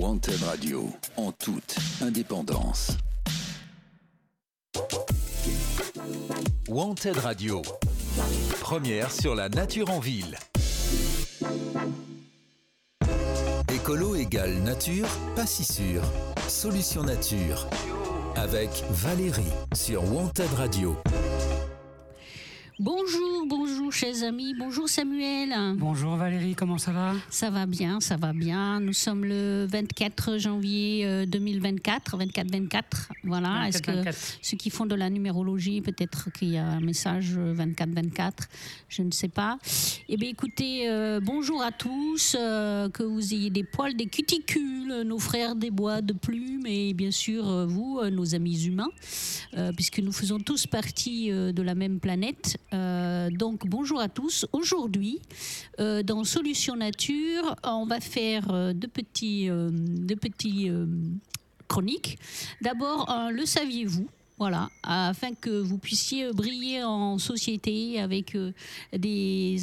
Wanted Radio, en toute indépendance. Wanted Radio, première sur la nature en ville. Écolo égale nature, pas si sûr. Solution nature. Avec Valérie sur Wanted Radio. Bonjour, bonjour, chers amis. Bonjour, Samuel. Bonjour Valérie, comment ça va? Ça va bien, ça va bien. Nous sommes le 24 janvier 2024, 24-24. Voilà. Est-ce que ceux qui font de la numérologie, peut-être qu'il y a un message 24-24, je ne sais pas. Eh bien, écoutez, euh, bonjour à tous. Euh, que vous ayez des poils, des cuticules, nos frères des bois de plumes et bien sûr, euh, vous, nos amis humains, puisque nous faisons tous partie de la même planète. Euh, donc bonjour à tous. Aujourd'hui, euh, dans Solution Nature, on va faire euh, deux petits, deux petits chroniques. D'abord, le saviez-vous? Voilà, afin que vous puissiez briller en société avec euh, des,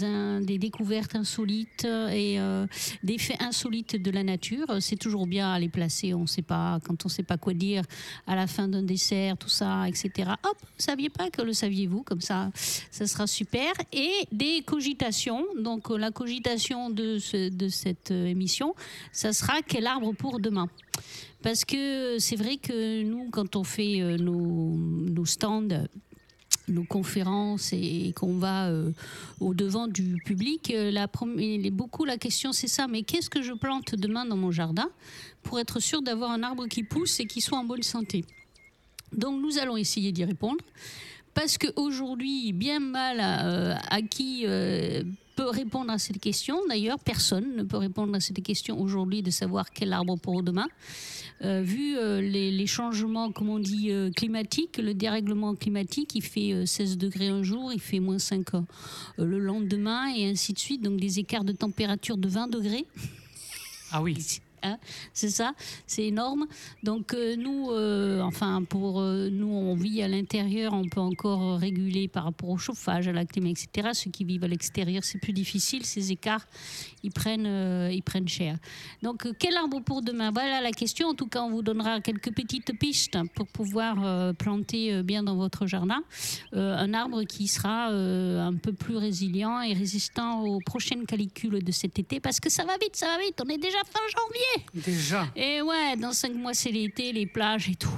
découvertes insolites et euh, des faits insolites de la nature. C'est toujours bien à les placer, on sait pas, quand on ne sait pas quoi dire à la fin d'un dessert, tout ça, etc. Hop, saviez pas que le saviez-vous, comme ça, ça sera super. Et des cogitations, donc la cogitation de, de cette émission, ça sera quel arbre pour demain? Parce que c'est vrai que nous, quand on fait euh, nos, stands, nos conférences et, qu'on va euh, au devant du public, euh, beaucoup la question c'est ça, mais qu'est-ce que je plante demain dans mon jardin pour être sûr d'avoir un arbre qui pousse et qui soit en bonne santé? Donc nous allons essayer d'y répondre. Parce qu'aujourd'hui, bien mal à qui peut répondre à cette question. D'ailleurs, personne ne peut répondre à cette question aujourd'hui de savoir quel arbre pour demain. Euh, vu euh, les, changements, comme on dit, euh, climatiques, le dérèglement climatique, il fait 16 degrés un jour, il fait moins 5 le lendemain, et ainsi de suite. Donc des écarts de température de 20 degrés. Ah oui. Hein, c'est ça, c'est énorme. Donc euh, nous, euh, enfin pour euh, nous, on vit à l'intérieur, on peut encore réguler par rapport au chauffage, à la clim, etc. Ceux qui vivent à l'extérieur, c'est plus difficile. Ces écarts, ils prennent, ils prennent cher. Donc quel arbre pour demain? Voilà la question. En tout cas, on vous donnera quelques petites pistes pour pouvoir planter bien dans votre jardin un arbre qui sera un peu plus résilient et résistant aux prochaines calicules de cet été, parce que ça va vite, ça va vite. On est déjà fin janvier. Déjà. Et ouais, dans cinq mois, c'est l'été, les plages et tout.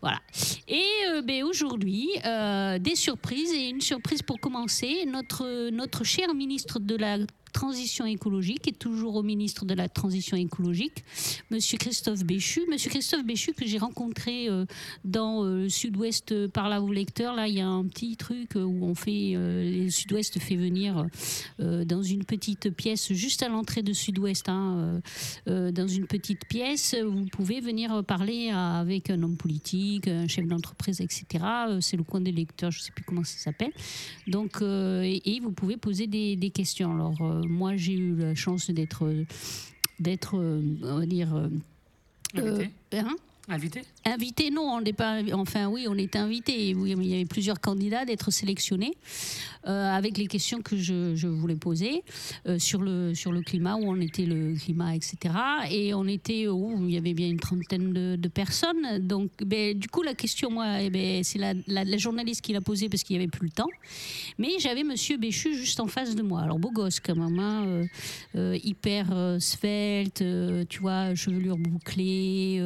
Voilà. Et euh, ben, aujourd'hui, euh, des surprises et une surprise pour commencer. Notre, notre cher ministre de la transition écologique et toujours au ministre de la transition écologique, Monsieur Christophe Béchu. Monsieur Christophe Béchu que j'ai rencontré euh, dans euh, le Sud-Ouest euh, par là où lecteur. Là, il y a un petit truc où on fait, le Sud-Ouest fait venir dans une petite pièce juste à l'entrée de Sud-Ouest, hein, dans une petite pièce. Vous pouvez venir parler avec un homme politique, un chef d'entreprise, etc. C'est le coin des lecteurs, je ne sais plus comment ça s'appelle. Donc, et, vous pouvez poser des, des questions. Alors moi, j'ai eu la chance d'être, d'être, on va dire, euh, hein? Invité Invité, non, on n'est pas. Enfin, oui, on est invité. il y avait plusieurs candidats d'être sélectionnés euh, avec les questions que je, voulais poser euh, sur, le, sur le climat, où on était le climat, etc. Et on était. Où il y avait bien une trentaine de, personnes. Donc, ben, du coup, la question, moi, eh ben, c'est la, la, journaliste qui l'a posée parce qu'il n'y avait plus le temps. Mais j'avais Monsieur Béchu juste en face de moi. Alors, beau gosse, quand même, hein, euh, hyper svelte, tu vois, chevelure bouclée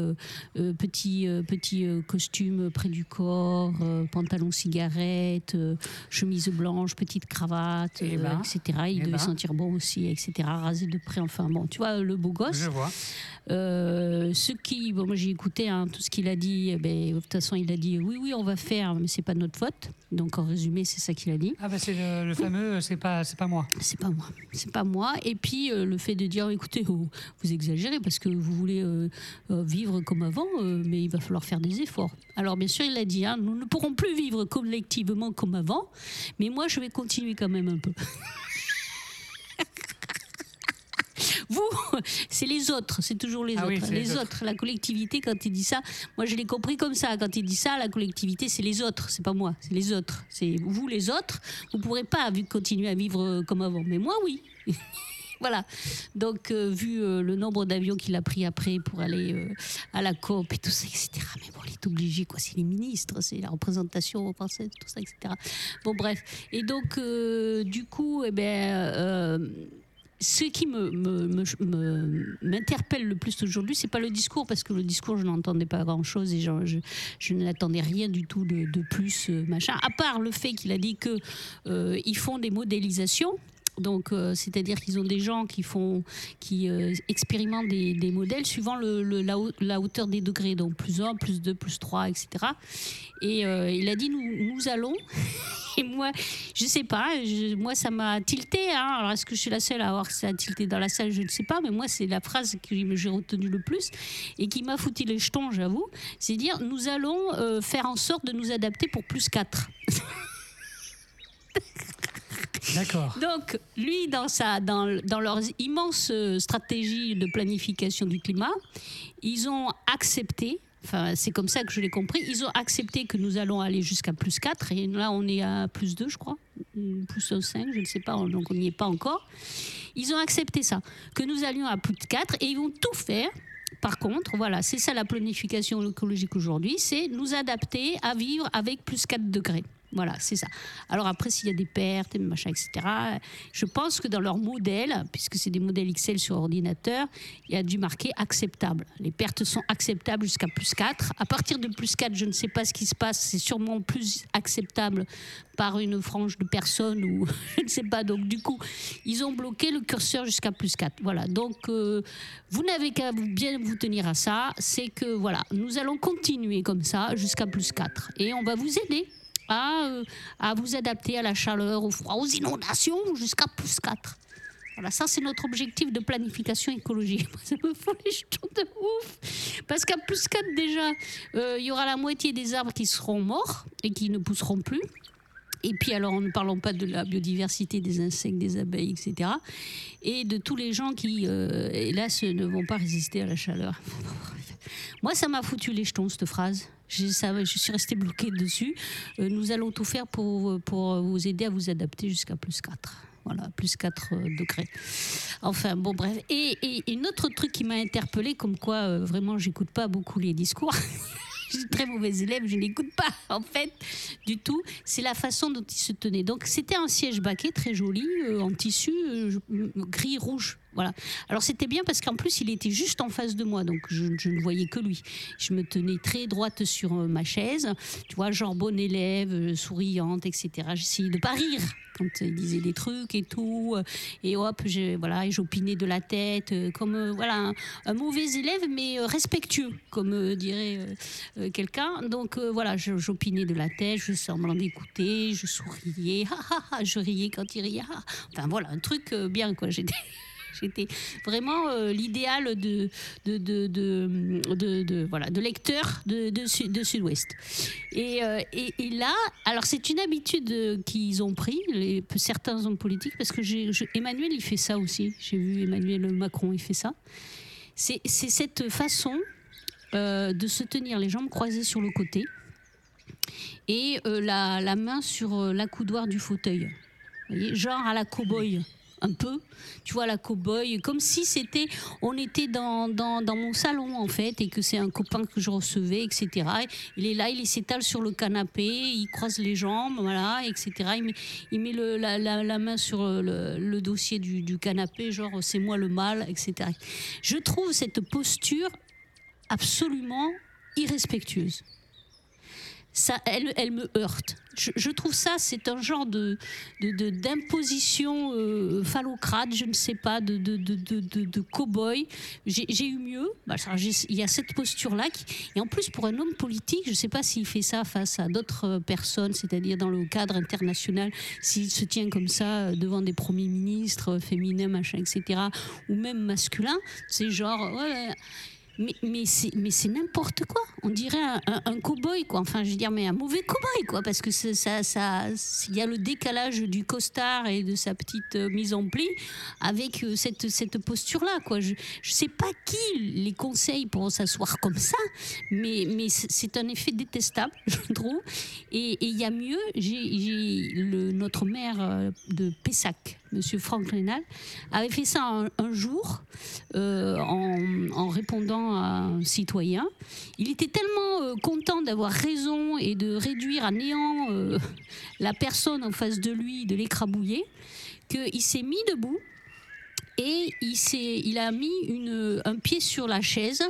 petit, euh, petit euh, costume près du corps, euh, pantalon cigarette, chemise blanche, petite cravate, eh ben, etc. Il eh devait ben. sentir bon aussi, etc. Rasé de près, enfin bon, tu vois, le beau gosse. Je vois. ce qui, bon, moi j'ai écouté hein, tout ce qu'il a dit. Eh ben, de toute façon, il a dit oui, oui, on va faire, mais c'est pas notre faute. Donc en résumé, c'est ça qu'il a dit. Ah ben c'est le, fameux, c'est pas, c'est pas moi. C'est pas moi, c'est pas moi. Et puis le fait de dire, écoutez, oh, vous exagérez parce que vous voulez vivre comme avant, mais il va falloir faire des efforts. Alors bien sûr, il a dit, hein, nous ne pourrons plus vivre collectivement comme avant, mais moi je vais continuer quand même un peu. Vous, c'est les autres, c'est toujours les ah autres. les, autres. la collectivité, quand il dit ça, moi je l'ai compris comme ça. Quand il dit ça, la collectivité, c'est les autres, c'est pas moi, c'est les autres. C'est vous, les autres, vous pourrez pas continuer à vivre comme avant. Mais moi, oui. voilà. Donc, euh, vu euh, le nombre d'avions qu'il a pris après pour aller euh, à la COP et tout ça, etc. Mais bon, il est obligé, quoi. C'est les ministres, c'est la représentation française, tout ça, etc. Bon, bref. Et donc, du coup, eh ben ce qui m'interpelle me, le plus aujourd'hui, c'est pas le discours, parce que le discours, je n'entendais pas grand-chose et je, je, n'attendais rien du tout de, plus, machin, à part le fait qu'il a dit qu'ils euh, font des modélisations donc, euh, c'est-à-dire qu'ils ont des gens qui font, qui euh, expérimentent des, modèles suivant la, hauteur des degrés, donc plus 1, plus 2, plus 3, etc. Et euh, il a dit nous, nous allons. Et moi, je sais pas, moi ça m'a tilté. Hein. Alors est-ce que je suis la seule à avoir ça tilté dans la salle? Je ne sais pas, mais moi c'est la phrase que j'ai retenue le plus et qui m'a foutu les jetons, j'avoue. C'est dire nous allons faire en sorte de nous adapter pour plus 4. Donc, lui, dans, sa, dans, dans leur immense stratégie de planification du climat, ils ont accepté Enfin, c'est comme ça que je l'ai compris. Ils ont accepté que nous allons aller jusqu'à plus 4. Et là, on est à plus 2, je crois. Plus 5, je ne sais pas. Donc, on n'y est pas encore. Ils ont accepté ça. Que nous allions à plus 4. Et ils vont tout faire. Par contre, voilà, c'est ça la planification écologique aujourd'hui. C'est nous adapter à vivre avec plus 4 degrés. Voilà, c'est ça. Alors après, s'il y a des pertes, machin, etc., je pense que dans leur modèle, puisque c'est des modèles Excel sur ordinateur, il y a dû marquer acceptable. Les pertes sont acceptables jusqu'à plus 4. À partir de plus 4, je ne sais pas ce qui se passe, c'est sûrement plus acceptable par une frange de personnes ou je ne sais pas. Donc du coup, ils ont bloqué le curseur jusqu'à plus 4. Voilà, donc euh, vous n'avez qu'à bien vous tenir à ça. C'est que voilà, nous allons continuer comme ça jusqu'à plus 4. Et on va vous aider euh, à, vous adapter à la chaleur, au froid, aux inondations jusqu'à plus 4. Voilà, ça c'est notre objectif de planification écologique. Ça me fout les jetons de ouf. Parce qu'à plus 4 déjà, euh, il y aura la moitié des arbres qui seront morts et qui ne pousseront plus. Et puis alors, ne parlons pas de la biodiversité des insectes, des abeilles, etc. Et de tous les gens qui, euh, hélas, ne vont pas résister à la chaleur. Moi, ça m'a foutu les jetons, cette phrase. Je, je suis restée bloquée dessus. Euh, nous allons tout faire pour, pour vous aider à vous adapter jusqu'à plus 4 voilà, plus 4 euh, degrés. Enfin, bon, bref. Et, et, un autre truc qui m'a interpellée, comme quoi euh, vraiment j'écoute pas beaucoup les discours. je suis très mauvais élève, je n'écoute pas en fait du tout. C'est la façon dont il se tenait. Donc c'était un siège baquet très joli, en tissu gris rouge Alors c'était bien parce qu'en plus il était juste en face de moi, donc je, ne voyais que lui. Je me tenais très droite sur euh, ma chaise, tu vois, genre bonne élève, euh, souriante, etc. J'essayais de pas rire quand il disait des trucs et tout, euh, et hop, je, voilà, j'opinais de la tête, comme voilà un, mauvais élève mais respectueux, comme dirait quelqu'un. Donc voilà, j'opinais de la tête, je semblant d'écouter, je souriais, je riais quand il riait. Enfin voilà, un truc bien quoi. J'étais J'étais vraiment euh, l'idéal de de, de, voilà, de lecteur de, Sud-Ouest. Euh, et, et, là, alors c'est une habitude qu'ils ont pris, certains hommes politiques, parce que Emmanuel, il fait ça aussi. J'ai vu Emmanuel Macron, il fait ça. C'est, cette façon euh, de se tenir les jambes croisées sur le côté et la, la, main sur l'accoudoir du fauteuil. Vous voyez, genre à la cow-boy un peu, tu vois, la cow-boy, comme si c'était, on était dans, dans, mon salon en fait, et que c'est un copain que je recevais, etc. Il est là, il s'étale sur le canapé, il croise les jambes, voilà, etc. Il met, il met la, la, main sur le, le dossier du, du canapé, genre c'est moi le mal, etc. Je trouve cette posture absolument irrespectueuse elle, me heurte. Je, trouve ça, c'est un genre de, d'imposition euh, phallocrate, je ne sais pas, de, de, de, cow-boy. J'ai, eu mieux. Bah, il y a cette posture-là. et en plus, pour un homme politique, je ne sais pas s'il fait ça face à d'autres euh, personnes, c'est-à-dire dans le cadre international, s'il se tient comme ça euh, devant des premiers ministres féminins, machin, etc., ou même masculins. C'est genre, mais, c'est n'importe quoi. On dirait un, cow-boy, quoi. Enfin, je veux dire, mais un mauvais cow-boy, quoi. Parce que ça, ça, il y a le décalage du costard et de sa petite euh, mise en pli avec euh, cette, cette posture-là, quoi. Je ne sais pas qui les conseille pour s'asseoir comme ça, mais, mais c'est un effet détestable, je trouve. Et il y a mieux, j'ai notre maire euh, de Pessac, Monsieur Franck Rénal, avait fait ça un, jour euh, en, répondant à un citoyen. Il était tellement euh, content d'avoir raison et de réduire à néant la personne en face de lui, de l'écrabouiller, qu'il s'est mis debout et il, il a mis un pied sur la chaise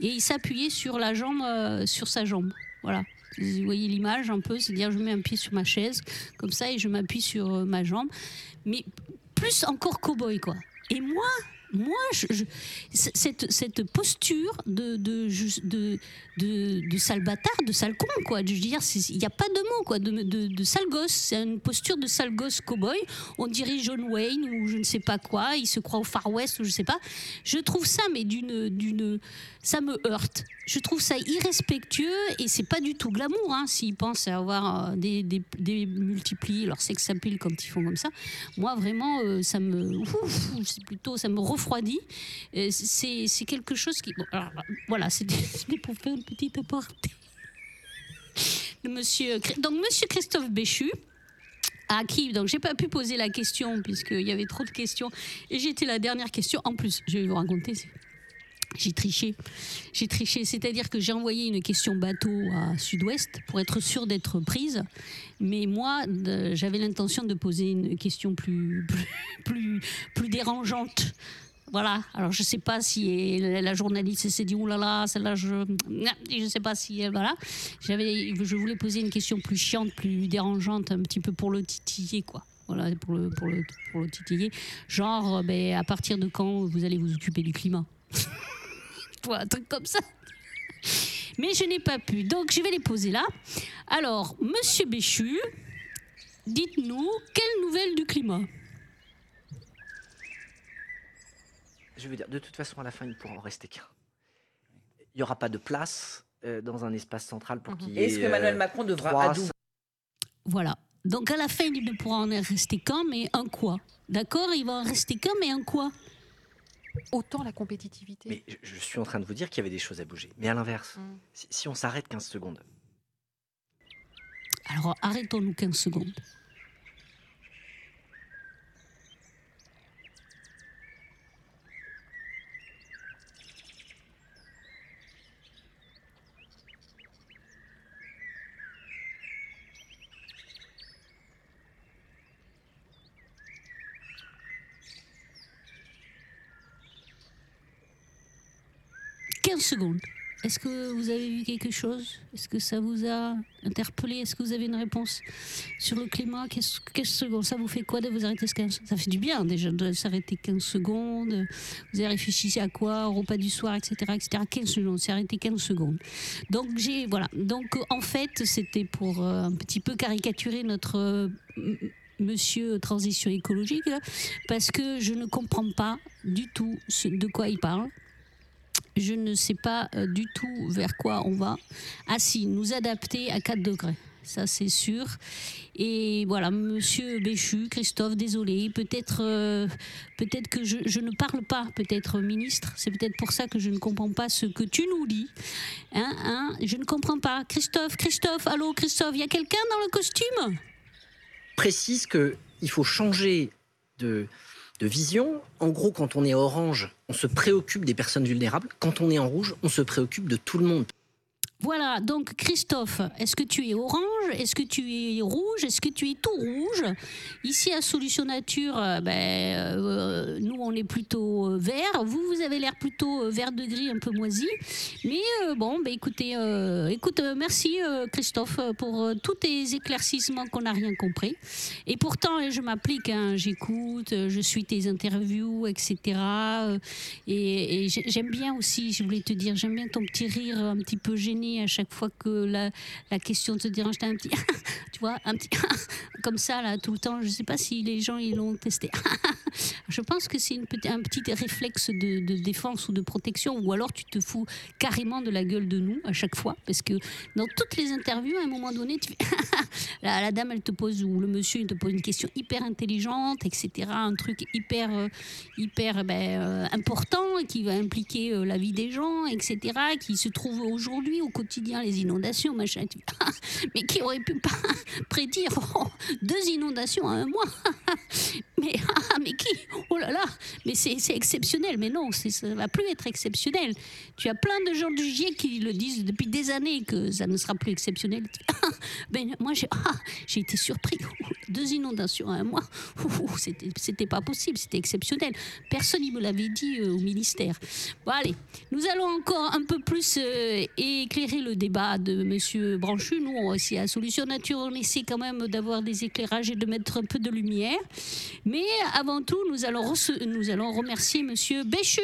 et il s'appuyait sur la jambe, sur sa jambe. Voilà. Vous voyez l'image un peu, c'est-à-dire je mets un pied sur ma chaise, comme ça, et je m'appuie sur euh, ma jambe. Mais plus encore cow-boy, quoi. Et moi, moi, cette, cette, posture de, de, de, de, de sale bâtard, de sale con, quoi. Je dire, il n'y a pas de mot, quoi, de, de, sale gosse. C'est une posture de sale gosse cow-boy. On dirait John Wayne ou je ne sais pas quoi. Il se croit au Far West ou je ne sais pas. Je trouve ça, mais d'une, d'une, ça me heurte. Je trouve ça irrespectueux et c'est pas du tout glamour. Hein, S'ils pensent avoir euh, des, des, des multipliés leur sex appeal quand ils font comme ça, moi vraiment, euh, ça me, c'est plutôt, ça me. Euh, c'est, quelque chose qui, voilà, c'était pour faire une petite apportée. Monsieur, donc Monsieur Christophe Béchu à qui donc j'ai pas pu poser la question puisqu'il y avait trop de questions et j'étais la dernière question en plus je vais vous raconter j'ai triché. J'ai triché, c'est-à-dire que j'ai envoyé une question bateau à Sud-Ouest pour être sûr d'être prise. Mais moi, j'avais l'intention de poser une question plus, plus, plus, dérangeante. Voilà. Alors je sais pas si la journaliste s'est dit oulala, là là, celle-là je je sais pas si voilà. J'avais je voulais poser une question plus chiante, plus dérangeante, un petit peu pour le titiller quoi. Voilà pour le pour le, pour le titiller. Genre ben, à partir de quand vous allez vous occuper du climat? Un truc comme ça. Mais je n'ai pas pu. Donc je vais les poser là. Alors, monsieur Béchu, dites-nous, quelle nouvelle du climat? Je veux dire, de toute façon, à la fin, il ne pourra en rester qu'un. Il n'y aura pas de place euh, dans un espace central pour mhm. qu'il y ait. Est-ce que Emmanuel euh, Macron devra Voilà. Donc à la fin, il ne pourra en rester qu'un, mais un quoi? D'accord? Il va en rester qu'un, mais un quoi? Autant la compétitivité. Mais je, suis en train de vous dire qu'il y avait des choses à bouger. Mais à l'inverse, mm. si, on s'arrête 15 secondes. Alors arrêtons-nous 15 secondes. 15 secondes. Est-ce que vous avez vu quelque chose? Est-ce que ça vous a interpellé? Est-ce que vous avez une réponse sur le climat? 15 secondes, ça vous fait quoi de vous arrêter 15 Ça fait du bien déjà de s'arrêter 15 secondes. Vous avez réfléchi à quoi? Au repas du soir, etc. etc. 15 secondes, c'est arrêté 15 secondes. Donc, voilà. Donc, en fait, c'était pour euh, un petit peu caricaturer notre. Euh, monsieur transition écologique, parce que je ne comprends pas du tout de quoi il parle je ne sais pas euh, du tout vers quoi on va. Ah si, nous adapter à 4 degrés. Ça, c'est sûr. Et voilà, monsieur Béchu, Christophe, désolé. Peut-être euh, que je, ne parle pas, peut-être ministre. C'est peut-être pour ça que je ne comprends pas ce que tu nous dis. Hein, hein je ne comprends pas. Christophe, Christophe, allô, Christophe, il y a quelqu'un dans le costume? Précise qu'il faut changer de, de vision. En gros, quand on est orange, on se préoccupe des personnes vulnérables. Quand on est en rouge, on se préoccupe de tout le monde. Voilà, donc Christophe, est-ce que tu es orange? Est-ce que tu es rouge? Est-ce que tu es tout rouge? Ici à Solution Nature, euh, ben, euh, nous on est plutôt euh, vert. Vous, vous avez l'air plutôt vert de gris, un peu moisi. Mais bon, ben, écoutez, écoute, merci Christophe pour tous tes éclaircissements qu'on n'a rien compris. Et pourtant, je m'applique, hein, j'écoute, je suis tes interviews, etc. Et, et j'aime bien aussi, je voulais te dire, j'aime bien ton petit rire un petit peu gêné à chaque fois que la, la question te dérange. Un petit, tu vois, un petit comme ça là tout le temps. Je sais pas si les gens ils l'ont testé. je pense que c'est un petit réflexe de, de, défense ou de protection, ou alors tu te fous carrément de la gueule de nous à chaque fois, parce que dans toutes les interviews, à un moment donné, la, la, dame elle te pose ou le monsieur il te pose une question hyper intelligente, etc. Un truc hyper euh, hyper ben, euh, important qui va impliquer euh, la vie des gens, etc. Qui se trouve aujourd'hui au quotidien les inondations, machin. mais qui aurait pu pas prédire deux inondations à un mois mais, ah, mais qui Oh là là Mais c'est exceptionnel. Mais non, ça ne va plus être exceptionnel. Tu as plein de gens du GIEC qui le disent depuis des années que ça ne sera plus exceptionnel. ben, moi, ah, j'ai été surpris. Deux inondations à un mois, c'était pas possible, c'était exceptionnel. Personne ne me l'avait dit euh, au ministère. Bon, allez, nous allons encore un peu plus euh, éclairer le débat de Monsieur Branchu. Nous, aussi à Solution Nature, on essaie quand même d'avoir des éclairages et de mettre un peu de lumière. Mais avant tout, nous allons, nous allons remercier Monsieur Béchu.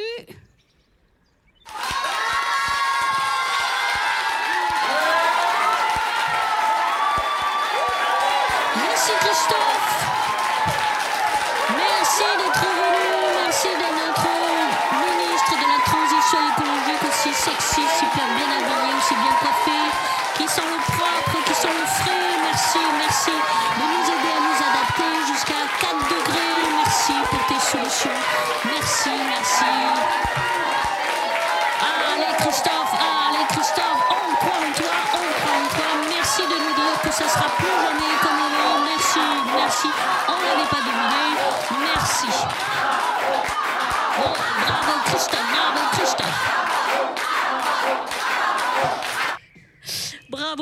Merci Christophe. Merci d'être venu. Merci de notre ministre de la Transition écologique aussi sexy, super bien Merci, de nous aider à nous adapter jusqu'à 4 degrés. Merci pour tes solutions. Merci, merci.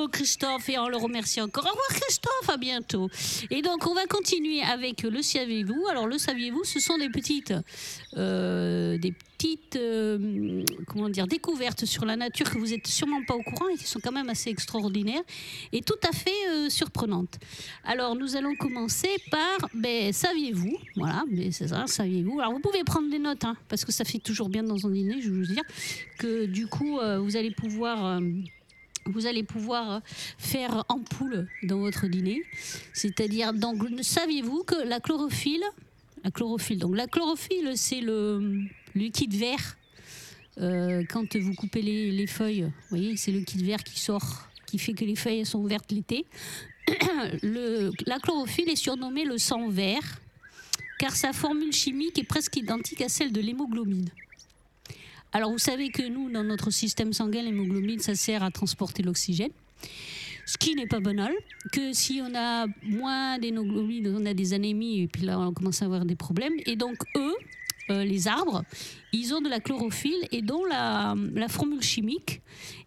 Christophe et on le remercie encore. Au revoir Christophe, à bientôt. Et donc on va continuer avec le saviez-vous. Alors le saviez-vous, ce sont des petites, euh, des petites, euh, comment dire, découvertes sur la nature que vous êtes sûrement pas au courant et qui sont quand même assez extraordinaires et tout à fait euh, surprenantes. Alors nous allons commencer par, ben saviez-vous, voilà, mais c'est ça, saviez-vous. Alors vous pouvez prendre des notes, hein, parce que ça fait toujours bien dans un dîner, je veux dire, que du coup vous allez pouvoir vous allez pouvoir faire ampoule dans votre dîner. C'est-à-dire, donc, saviez-vous que la chlorophylle, la chlorophylle, donc la chlorophylle, c'est le liquide vert. Euh, quand vous coupez les, feuilles, vous voyez, c'est le liquide vert qui sort, qui fait que les feuilles sont vertes l'été. la chlorophylle est surnommée le sang vert, car sa formule chimique est presque identique à celle de l'hémoglobine. Alors vous savez que nous, dans notre système sanguin, l'hémoglobine, ça sert à transporter l'oxygène. Ce qui n'est pas banal, que si on a moins d'hémoglobine, on a des anémies, et puis là on commence à avoir des problèmes. Et donc eux, euh, les arbres, ils ont de la chlorophylle et dont la, formule chimique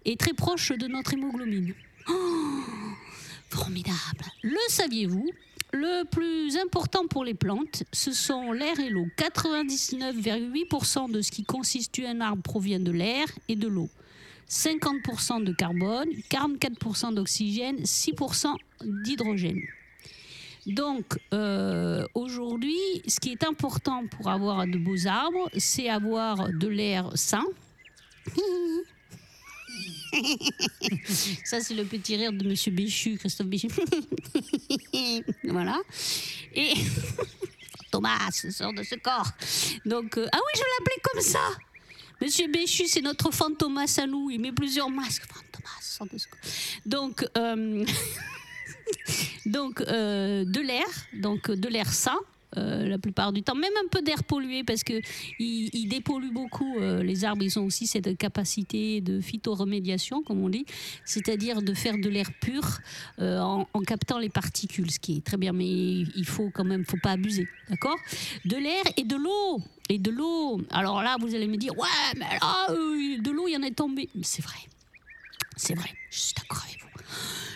est très proche de notre hémoglobine. Oh, formidable. Le saviez-vous le plus important pour les plantes, ce sont l'air et l'eau. 99,8% de ce qui constitue un arbre provient de l'air et de l'eau. 50% de carbone, 44% d'oxygène, 6% d'hydrogène. Donc euh, aujourd'hui, ce qui est important pour avoir de beaux arbres, c'est avoir de l'air sain. Ça, c'est le petit rire de Monsieur Béchu, Christophe Béchu. voilà. Et Thomas sort de ce corps. Donc, euh, ah oui, je l'appelais comme ça. Monsieur Béchu, c'est notre fantomas à nous. Il met plusieurs masques. Fantomas sort de ce corps. Donc, euh, donc euh, de l'air, donc de l'air sain. Euh, la plupart du temps, même un peu d'air pollué parce que ils, dépolluent beaucoup. Euh, les arbres, ils ont aussi cette capacité de phytoremédiation, comme on dit, c'est-à-dire de faire de l'air pur euh, en, captant les particules, ce qui est très bien, mais il faut quand même, faut pas abuser, d'accord? De l'air et de l'eau. Et de l'eau. Alors là, vous allez me dire, ouais, mais là, de l'eau, il y en est tombé. C'est vrai. C'est vrai. Je suis d'accord avec vous.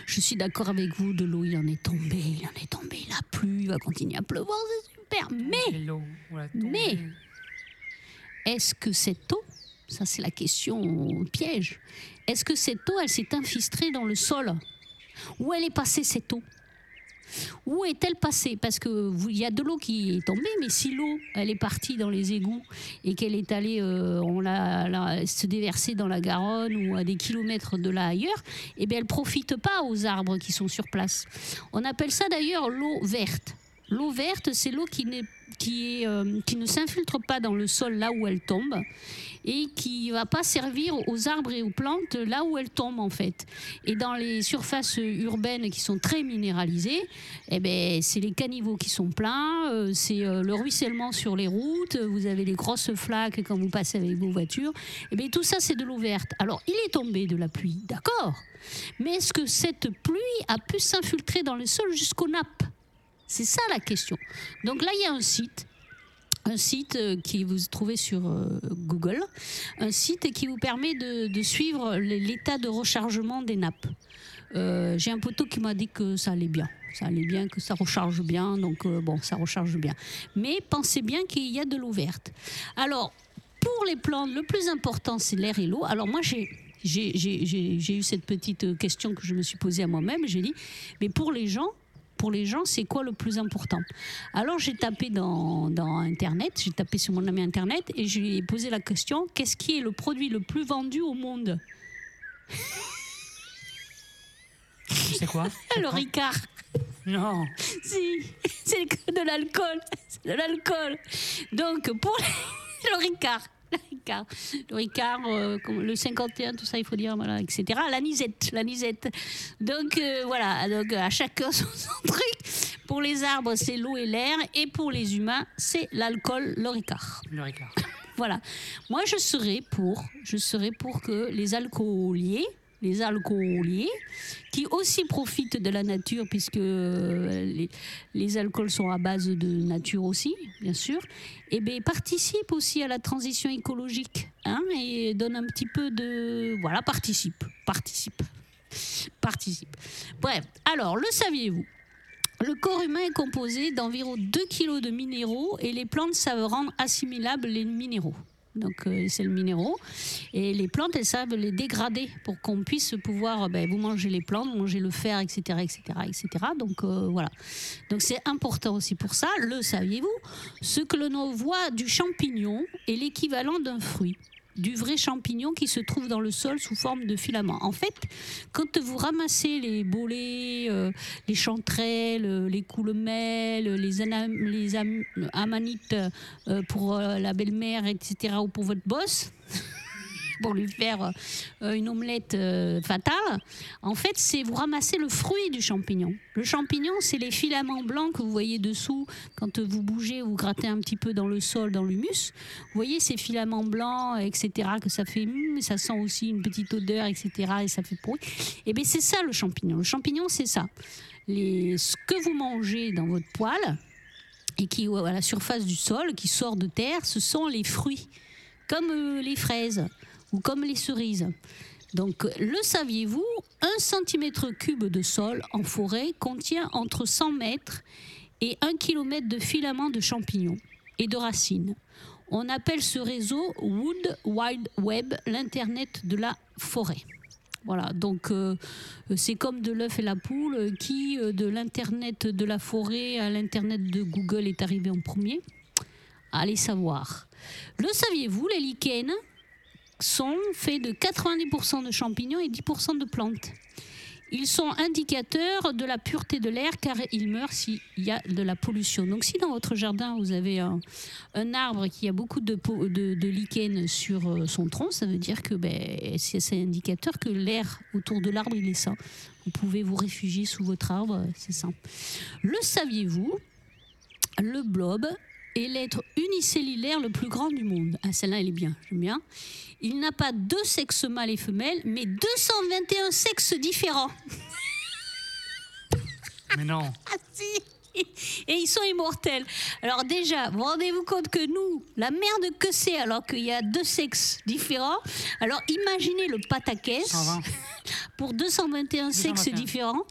Je suis d'accord avec vous, de l'eau, il en est tombé, il en est tombé, il a plu, il va continuer à pleuvoir, c'est super. Mais, mais, est-ce que cette eau, ça c'est la question piège, est-ce que cette eau, elle s'est infiltrée dans le sol? Où elle est passée cette eau? Où est-elle passée? Parce qu'il y a de l'eau qui est tombée, mais si l'eau elle est partie dans les égouts et qu'elle est allée euh, on l'a, se déverser dans la Garonne ou à des kilomètres de là ailleurs, eh bien elle profite pas aux arbres qui sont sur place. On appelle ça d'ailleurs l'eau verte. L'eau verte, c'est l'eau qui, qui, euh, qui ne s'infiltre pas dans le sol là où elle tombe et qui va pas servir aux arbres et aux plantes là où elles tombent en fait. Et dans les surfaces urbaines qui sont très minéralisées, eh ben, c'est les caniveaux qui sont pleins, euh, c'est euh, le ruissellement sur les routes, vous avez des grosses flaques quand vous passez avec vos voitures. Eh ben, tout ça, c'est de l'eau verte. Alors, il est tombé de la pluie, d'accord. Mais est-ce que cette pluie a pu s'infiltrer dans le sol jusqu'aux nappes C'est ça la question. Donc là, il y a un site un site euh, qui vous trouvez sur euh, Google, un site qui vous permet de, suivre l'état de rechargement des nappes. Euh, j'ai un poteau qui m'a dit que ça allait bien. Ça allait bien, que ça recharge bien, donc bon, ça recharge bien. Mais pensez bien qu'il y a de l'eau verte. Alors, pour les plantes, le plus important, c'est l'air et l'eau. Alors moi, j'ai j'ai eu cette petite question que je me suis posée à moi-même. J'ai dit, mais pour les gens, pour les gens, c'est quoi le plus important? Alors j'ai tapé dans, dans Internet, j'ai tapé sur mon ami Internet et je lui ai posé la question, qu'est-ce qui est le produit le plus vendu au monde? C'est quoi? Le Ricard. Non. Si, c'est de l'alcool. C'est de l'alcool. Donc pour le Ricard Ricard, le, Ricard euh, le 51, tout ça, il faut dire, voilà, etc. La nisette, la nisette. Donc euh, voilà, donc à chacun son, truc. Pour les arbres, c'est l'eau et l'air, et pour les humains, c'est l'alcool, le Ricard. Le Ricard. Voilà. Moi, je serais pour, je serais pour que les alcooliers, les alcooliers, qui aussi profitent de la nature, puisque euh, les, alcools sont à base de nature aussi, bien sûr, et eh participent aussi à la transition écologique, hein, et donnent un petit peu de... Voilà, participe, participe, participe. Bref, alors, le saviez-vous? Le corps humain est composé d'environ 2 kg de minéraux et les plantes savent rendre assimilables les minéraux. Donc euh, c'est le minéraux. Et les plantes, elles savent les dégrader pour qu'on puisse pouvoir, ben, vous mangez les plantes, vous mangez le fer, etc., etc., etc. Donc euh, voilà. Donc c'est important aussi pour ça. Le saviez-vous? Ce que l'on voit du champignon est l'équivalent d'un fruit du vrai champignon qui se trouve dans le sol sous forme de filament. En fait, quand vous ramassez les bolets, euh, les chanterelles, euh, les coulemelles, les, les amanites euh, pour la belle-mère, etc., ou pour votre boss, pour lui faire euh, une omelette euh, fatale, en fait, c'est vous ramassez le fruit du champignon. Le champignon, c'est les filaments blancs que vous voyez dessous quand vous bougez, vous grattez un petit peu dans le sol, dans l'humus. Vous voyez ces filaments blancs, etc., que ça fait, hum, ça sent aussi une petite odeur, etc., et ça fait pourri. Et eh bien, c'est ça le champignon. Le champignon, c'est ça. Les, ce que vous mangez dans votre poêle et qui à la surface du sol, qui sort de terre, ce sont les fruits, comme euh, les fraises comme les cerises. Donc, le saviez-vous Un centimètre cube de sol en forêt contient entre 100 mètres et 1 km de filaments de champignons et de racines. On appelle ce réseau Wood Wide Web, l'Internet de la forêt. Voilà, donc euh, c'est comme de l'œuf et la poule, qui euh, de l'Internet de la forêt à l'Internet de Google est arrivé en premier. Allez savoir. Le saviez-vous, les lichens? Sont faits de 90% de champignons et 10% de plantes. Ils sont indicateurs de la pureté de l'air car ils meurent s'il y a de la pollution. Donc si dans votre jardin vous avez un, arbre qui a beaucoup de, de, lichen sur euh, son tronc, ça veut dire que ben, c'est indicateur que l'air autour de l'arbre est sain. Vous pouvez vous réfugier sous votre arbre, c'est simple. Le saviez-vous? Le blob est l'être unicellulaire le plus grand du monde. Ah, celle-là, elle est bien, j'aime bien. Il n'a pas deux sexes mâles et femelles, mais 221 sexes différents. Mais non. Ah si et ils sont immortels. Alors déjà, vous rendez-vous compte que nous, la merde que c'est alors qu'il y a deux sexes différents. Alors imaginez le pataquès pour 221, sexes différents.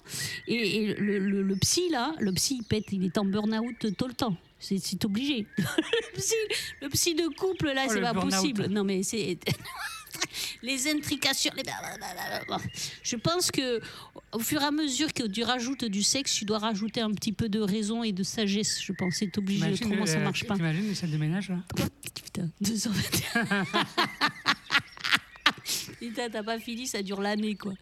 Et, le, le, psy là, le psy il pète, il est en burn-out tout le temps. C'est obligé. le, psy, de couple, là, oh, c'est pas possible. Non, mais c'est. les intrications. Je pense que au fur et à mesure que tu rajoutes du sexe, tu dois rajouter un petit peu de raison et de sagesse. Je pense c'est obligé. Autrement, ça marche pas. T'imagines les salles de ménage là? Putain, 221. T'as pas fini, ça dure l'année, quoi.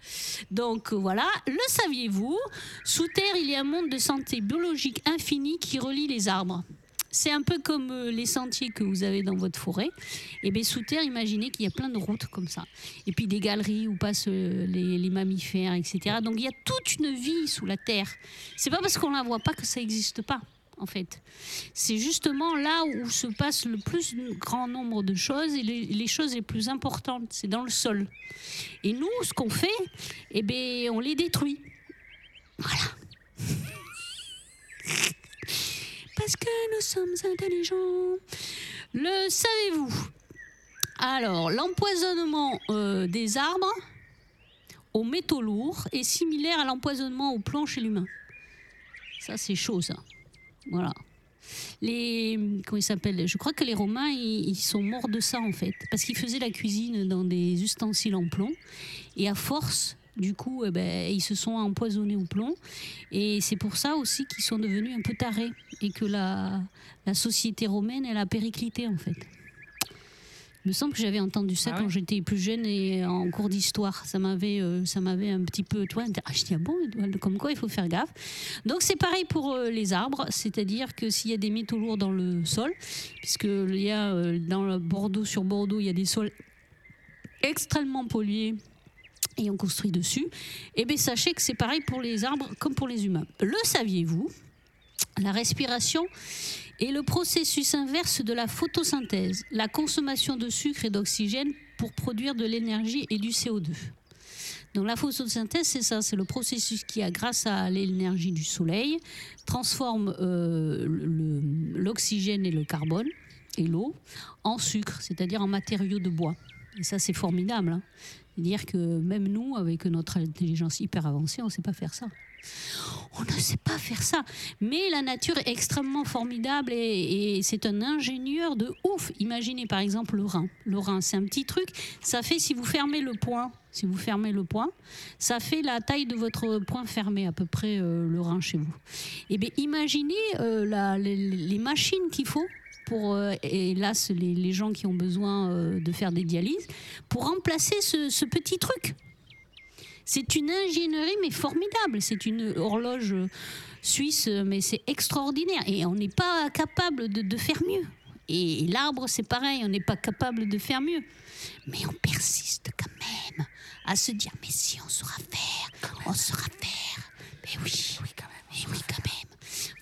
Donc voilà, le saviez-vous? Sous terre, il y a un monde de santé biologique infini qui relie les arbres. C'est un peu comme euh, les sentiers que vous avez dans votre forêt. Et bien sous terre, imaginez qu'il y a plein de routes comme ça. Et puis des galeries où passent euh, les, les mammifères, etc. Donc il y a toute une vie sous la terre. C'est pas parce qu'on la voit pas que ça n'existe pas. En fait, c'est justement là où se passe le plus grand nombre de choses et les, choses les plus importantes, c'est dans le sol. Et nous, ce qu'on fait, eh ben, on les détruit. Voilà. Parce que nous sommes intelligents. Le savez-vous? Alors, l'empoisonnement euh, des arbres aux métaux lourds est similaire à l'empoisonnement au plomb chez l'humain. Ça, c'est chaud. Voilà. Les, comment ils s'appellent? Je crois que les Romains, ils, sont morts de ça, en fait. Parce qu'ils faisaient la cuisine dans des ustensiles en plomb. Et à force, du coup, eh ben, ils se sont empoisonnés au plomb. Et c'est pour ça aussi qu'ils sont devenus un peu tarés. Et que la, la société romaine, elle a périclité, en fait. Me semble que j'avais entendu ça Ah quand ouais j'étais plus jeune et en cours d'histoire. Ça m'avait, euh, ça m'avait un petit peu. Toi, ah, je dis, ah bon, comme quoi il faut faire gaffe. Donc c'est pareil pour euh, les arbres, c'est-à-dire que s'il y a des métaux lourds dans le sol, puisque il y a euh, dans le Bordeaux sur Bordeaux, il y a des sols extrêmement pollués et on construit dessus, et bien sachez que c'est pareil pour les arbres comme pour les humains. Le saviez-vous? La respiration est le processus inverse de la photosynthèse, la consommation de sucre et d'oxygène pour produire de l'énergie et du CO2. Donc la photosynthèse, c'est ça, c'est le processus qui, a, grâce à l'énergie du soleil, transforme euh, l'oxygène et le carbone et l'eau en sucre, c'est-à-dire en matériaux de bois. Et ça, c'est formidable. hein. C'est-à-dire que même nous, avec notre intelligence hyper avancée, on ne sait pas faire ça. On ne sait pas faire ça. Mais la nature est extrêmement formidable et, c'est un ingénieur de ouf. Imaginez par exemple le rein. Le rein, c'est un petit truc. Ça fait, si vous fermez le poing, si vous fermez le poing, ça fait la taille de votre poing fermé, à peu près euh, le rein chez vous. Et bien imaginez euh, les, machines qu'il faut pour, euh, hélas, les, les gens qui ont besoin de faire des dialyses, pour remplacer ce, ce petit truc. C'est une ingénierie, mais formidable. C'est une horloge suisse, mais c'est extraordinaire. Et on n'est pas capable de, de faire mieux. Et l'arbre, c'est pareil, on n'est pas capable de faire mieux. Mais on persiste quand même à se dire, mais si on saura faire, on saura faire. Mais oui, oui quand même. Mais oui quand même.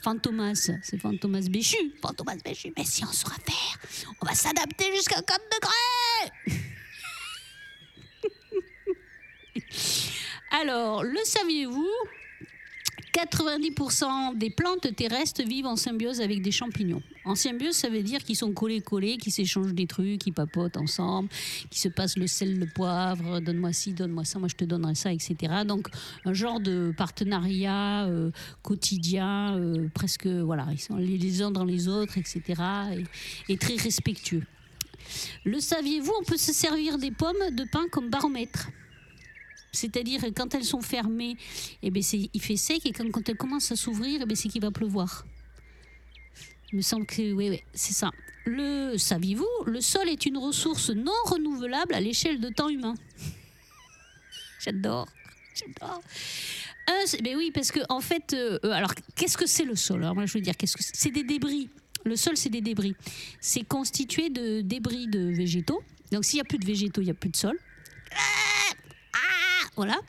Fantomas, c'est Fantomas Béchu. Fantomas Béchu, mais si on saura faire, on va s'adapter jusqu'à 4 degrés. Alors, le saviez-vous? 90% des plantes terrestres vivent en symbiose avec des champignons. En symbiose, ça veut dire qu'ils sont collés-collés, qu'ils s'échangent des trucs, qu'ils papotent ensemble, qu'ils se passent le sel, le poivre, donne-moi ci, donne-moi ça, moi je te donnerai ça, etc. Donc un genre de partenariat euh, quotidien, euh, presque, voilà, ils sont les, uns dans les autres, etc. Et, et très respectueux. Le saviez-vous, on peut se servir des pommes de pain comme baromètre? C'est-à-dire quand elles sont fermées, eh ben il fait sec et quand, elles commencent à s'ouvrir, eh ben c'est qu'il va pleuvoir. Il me semble que oui, oui, c'est ça. Le saviez-vous, le sol est une ressource non renouvelable à l'échelle de temps humain. J'adore, j'adore. Ben oui, parce que en fait, euh, alors qu'est-ce que c'est le sol? Alors moi je veux dire, qu'est-ce que c'est? C'est des débris. Le sol, c'est des débris. C'est constitué de débris de végétaux. Donc s'il n'y a plus de végétaux, il n'y a plus de sol. Ah, voilà.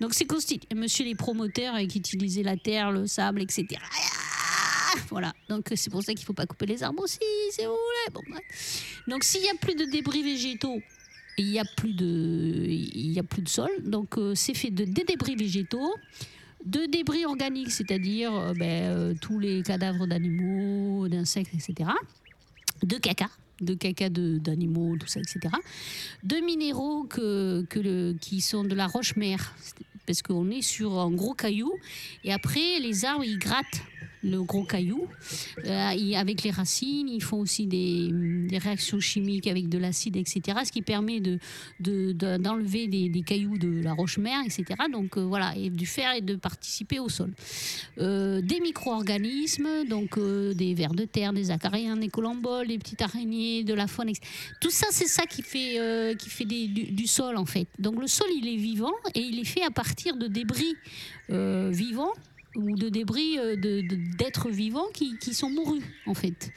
Donc c'est constitué. Monsieur les promoteurs euh, qui utilisaient la terre, le sable, etc. Ah, Voilà. Donc c'est pour ça qu'il ne faut pas couper les arbres aussi, si vous voulez. Donc s'il n'y a plus de débris végétaux, il n'y a plus de, a plus de sol. Donc euh, c'est fait de débris végétaux, de débris organiques, c'est-à-dire euh, ben, euh, tous les cadavres d'animaux, d'insectes, etc. De caca, de caca d'animaux, tout ça, etc. De minéraux qui sont de la roche-mère, parce qu'on est sur un gros caillou, et après les arbres ils grattent le gros caillou. Euh, avec les racines, ils font aussi des, réactions chimiques avec de l'acide, etc. Ce qui permet de, de- de- d'enlever des, cailloux de la roche-mère, etc. Donc euh, voilà, et du faire et de participer au sol. Euh, des micro-organismes, donc des vers de terre, des acariens, des colamboles, des petites araignées, de la faune, etc. Tout ça, c'est ça qui fait, qui fait du, sol en fait. Donc le sol, il est vivant et il est fait à partir de débris vivants ou de débris euh, d'êtres vivants qui, qui sont mourus en fait.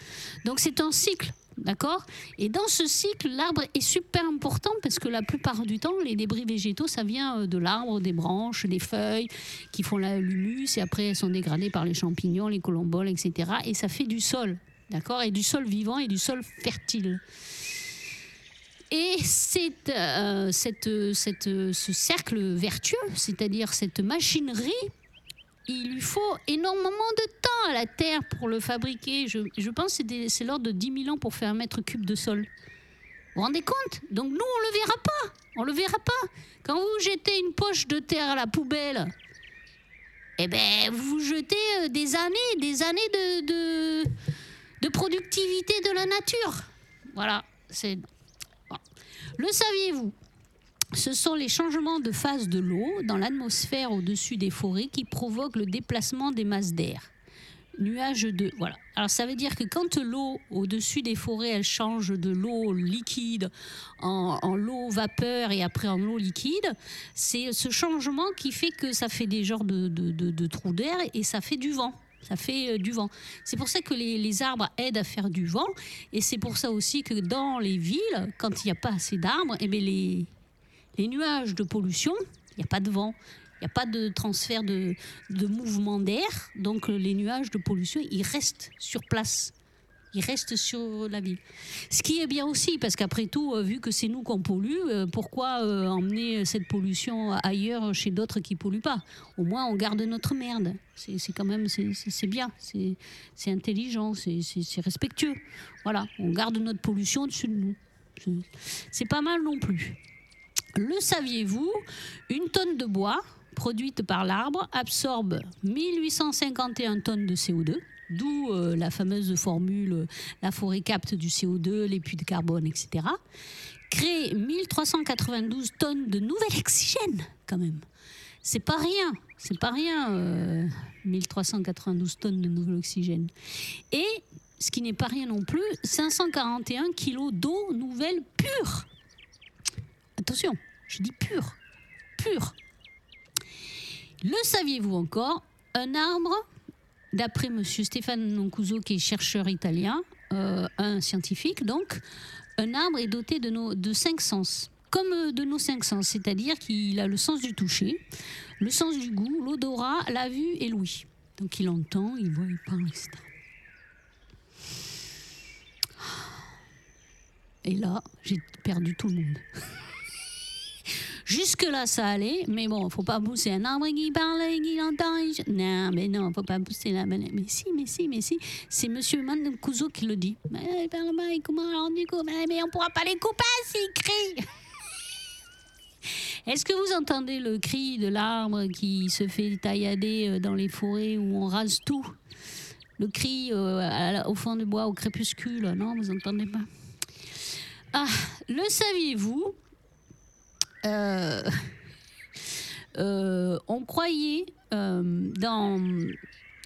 Donc c'est un cycle. D'accord? Et dans ce cycle, l'arbre est super important parce que la plupart du temps, les débris végétaux, ça vient euh, de l'arbre, des branches, des feuilles qui font l'humus et après elles sont dégradées par les champignons, les colomboles, etc. Et ça fait du sol. D'accord? Et du sol vivant et du sol fertile. Et c'est euh, cette, cette- ce cercle vertueux, c'est-à-dire cette machinerie, il lui faut énormément de temps à la Terre pour le fabriquer. Je, pense que c'est l'ordre de 10 000 ans pour faire un mètre cube de sol. Vous vous rendez compte? Donc nous, on le verra pas. On le verra pas. Quand vous jetez une poche de terre à la poubelle, eh ben, vous jetez euh, des années, des années de, de, productivité de la nature. Voilà. C'est. Le saviez-vous? Ce sont les changements de phase de l'eau dans l'atmosphère au-dessus des forêts qui provoquent le déplacement des masses d'air. Nuages de. Voilà. Alors ça veut dire que quand l'eau au-dessus des forêts, elle change de l'eau liquide en, l'eau vapeur et après en eau liquide, c'est ce changement qui fait que ça fait des genres de, de- de- trous d'air et ça fait du vent. Ça fait euh, du vent. C'est pour ça que les, les arbres aident à faire du vent. Et c'est pour ça aussi que dans les villes, quand il n'y a pas assez d'arbres, eh bien les, les nuages de pollution, il n'y a pas de vent. Il n'y a pas de transfert de, mouvement d'air. Donc euh, les nuages de pollution, ils restent sur place. Ils restent sur la ville. Ce qui est bien aussi, parce qu'après tout, euh, vu que c'est nous qu'on pollue, euh, pourquoi emmener cette pollution ailleurs chez d'autres qui polluent pas? Au moins, on garde notre merde. C'est quand même, c'est- bien, c'est intelligent, c'est respectueux. Voilà, on garde notre pollution au-dessus de nous. C'est pas mal non plus. Le saviez-vous Une tonne de bois produite par l'arbre absorbe 1851 tonnes de CO2, d'où euh, la fameuse formule euh, la forêt capte du CO2, les puits de carbone, etc. Crée 1392 tonnes de nouvel oxygène, quand même. C'est pas rien, c'est pas rien, euh, 1392 tonnes de nouvel oxygène. Et, ce qui n'est pas rien non plus, 541 kilos d'eau nouvelle pure. Attention, je dis pure, pure. Le saviez-vous encore Un arbre, d'après M. Stéphane Noncuso, qui est chercheur italien, euh, un scientifique donc, un arbre est doté de, de cinq sens, comme euh, de nos cinq sens, c'est-à-dire qu'il a le sens du toucher, le sens du goût, l'odorat, la vue et l'ouïe. Donc il entend, il voit, il parle, etc. Et là, j'ai perdu tout le monde. Jusque-là, ça allait, mais bon, faut pas pousser un arbre qui parle et qui entend. Non, mais non, faut pas pousser la banane. Mais si, mais si, mais si. C'est monsieur Mancuso qui le dit. Mais comment alors du mais, on pourra pas les couper s'ils crient. Est-ce que vous entendez le cri de l'arbre qui se fait taillader euh, dans les forêts où on rase tout? Le cri euh, au fond du bois, au crépuscule? Non, vous entendez pas Ah, le saviez-vous on croyait euh, dans,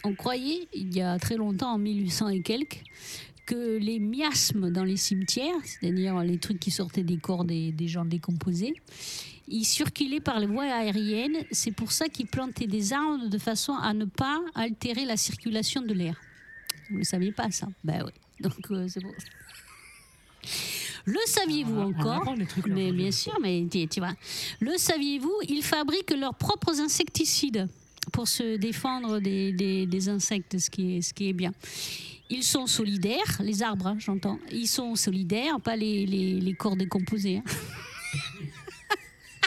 on croyait il y a très longtemps, en 1800 et quelques, que les miasmes dans les cimetières, c'est-à-dire les trucs qui sortaient des corps des, des gens décomposés, ils circulaient par les voies aériennes. C'est pour ça qu'ils plantaient des arbres de façon à ne pas altérer la circulation de l'air. Vous ne saviez pas ça? Ben oui. Donc euh, c'est bon. Le saviez-vous On a- on encore trucs, Mais bien sûr, mais tu, tu vois. Le saviez-vous Ils fabriquent leurs propres insecticides pour se défendre des, des- des insectes, ce qui, est, ce qui est bien. Ils sont solidaires, les arbres, hein, j'entends. Ils sont solidaires, pas les, les, les corps décomposés. hein.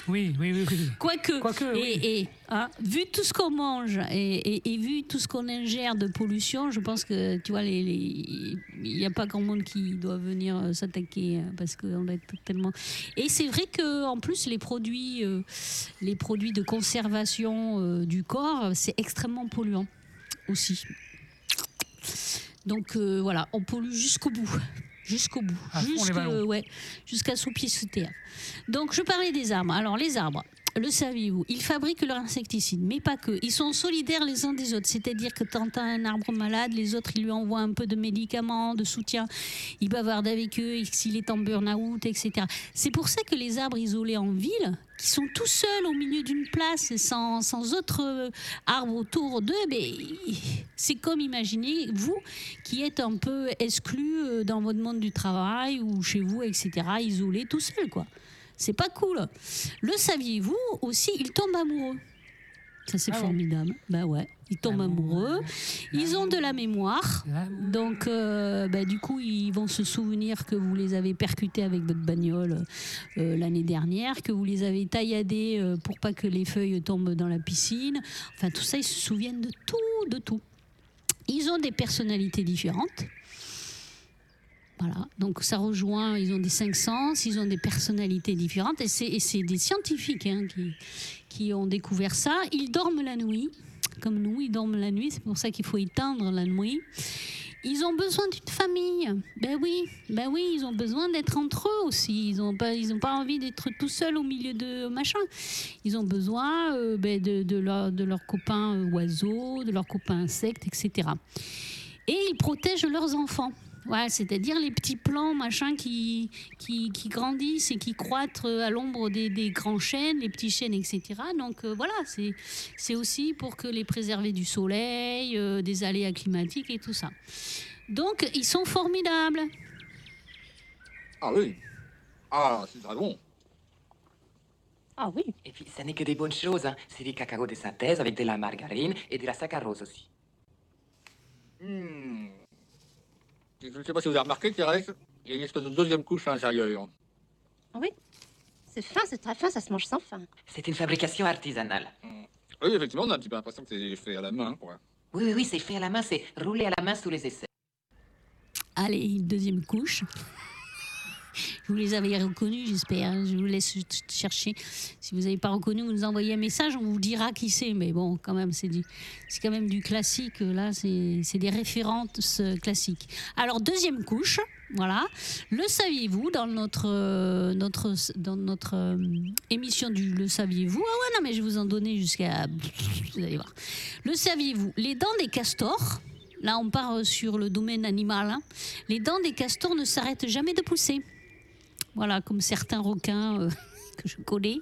Oui, oui, oui. oui. Quoique, Quoique, et, oui. et, hein, vu tout ce qu'on mange et, et- et vu tout ce qu'on ingère de pollution, je pense que tu vois, il n'y a pas grand monde qui doit venir euh, s'attaquer euh, parce qu'on doit être tellement. Et c'est vrai que en plus les produits, euh, les produits de conservation euh, du corps, c'est extrêmement polluant aussi. Donc euh, voilà, on pollue jusqu'au bout. Jusqu'au bout. Ouais, jusqu'à sous pied sous terre. Donc je parlais des arbres. Alors les arbres. Le saviez-vous Ils fabriquent leur insecticide, mais pas que. Ils sont solidaires les uns des autres. C'est-à-dire que as un arbre malade, les autres, ils lui envoient un peu de médicaments, de soutien. Ils bavardent avec eux, s'il est en burn-out, etc. C'est pour ça que les arbres isolés en ville, qui sont tout seuls au milieu d'une place, sans, sans autres euh, arbres autour d'eux, c'est comme imaginez, vous, qui êtes un peu exclu euh, dans votre monde du travail ou chez vous, etc., isolé tout seul, quoi. C'est pas cool. Le saviez-vous aussi, ils tombent amoureux. Ça, c'est Ah formidable. Bah ouais, ils tombent amoureux. Ils ont de la mémoire. Donc, euh, bah, du coup, ils vont se souvenir que vous les avez percutés avec votre bagnole euh, l'année dernière, que vous les avez tailladés euh, pour pas que les feuilles tombent dans la piscine. Enfin, tout ça, ils se souviennent de tout, de tout. Ils ont des personnalités différentes. Donc ça rejoint, ils ont des cinq sens, ils ont des personnalités différentes, et c'est, des scientifiques hein, qui, ont découvert ça. Ils dorment la nuit, comme nous, ils dorment la nuit, c'est pour ça qu'il faut éteindre la nuit. Ils ont besoin d'une famille. Ben oui, ben oui, ils ont besoin d'être entre eux aussi. Ils n'ont pas, envie d'être tout seuls au milieu de machin. Ils ont besoin euh, ben, de leurs copains euh, oiseaux, de leurs copains insectes, etc. Et ils protègent leurs enfants. Ouais, c'est-à-dire les petits plants machin qui, qui, qui grandissent et qui croîtent euh, à l'ombre des, des grands chênes, les petits chênes, etc. Donc euh, voilà, c'est c'est aussi pour que les préserver du soleil, euh, des aléas climatiques et tout ça. Donc ils sont formidables. Ah oui. Ah, c'est très bon. Ah oui. Et puis, ça n'est que des bonnes choses. hein. C'est du cacao de synthèse avec de la margarine et de la saccharose aussi. Hmm. Je ne sais pas si vous avez remarqué, Thérèse, il y a une espèce de deuxième couche à l'intérieur. C'est fin, c'est très fin, ça se mange sans fin. C'est une fabrication artisanale. Oui, effectivement, on a un petit peu l'impression que c'est fait à la main. Quoi. Oui, oui, oui, c'est fait à la main, c'est roulé à la main sous les essais. Allez, deuxième couche. Vous les avez reconnus, j'espère. Je vous laisse ch- chercher. Si vous n'avez pas reconnu, vous nous envoyez un message, on vous dira qui c'est. Mais bon, quand même, c'est du, quand même du classique. Là, c'est des références classiques. Alors, deuxième couche. Voilà. Le saviez-vous dans notre, notre, dans notre euh, émission du Le saviez-vous? Ah ouais, non, mais je vais vous en donner jusqu'à. Vous allez voir. Le saviez-vous? Les dents des castors. Là, on part euh, sur le domaine animal. hein. Les dents des castors ne s'arrêtent jamais de pousser. Voilà, comme certains requins euh, que je connais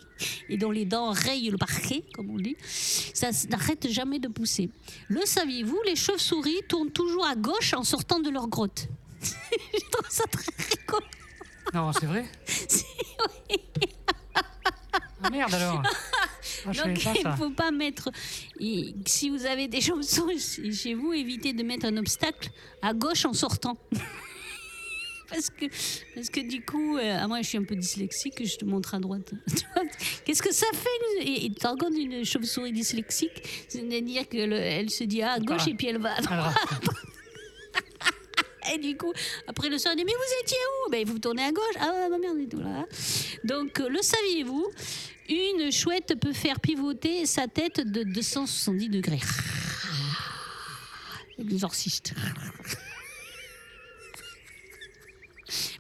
et dont les dents rayent le parquet, comme on dit. Ça n'arrête jamais de pousser. Le saviez-vous Les chauves-souris tournent toujours à gauche en sortant de leur grotte? je trouve ça très rigolo. Non, c'est vrai? Ah merde alors Ah, Donc, pas il ne faut pas mettre. et si vous avez des chauves-souris chez vous, évitez de mettre un obstacle à gauche en sortant. Parce que, parce que du coup, euh, ah, moi je suis un peu dyslexique, je te montre à droite. Qu'est-ce que ça fait Et rencontres une chauve-souris dyslexique, c'est-à-dire qu'elle se dit à gauche Ah. et puis elle va à droite. Et du coup, après le soir, elle dit Mais vous étiez où? Ben, Vous tournez à gauche. Ah, ma merde, et tout là. Donc, euh, le saviez-vous? Une chouette peut faire pivoter sa tête de 270 degrés. Exorciste.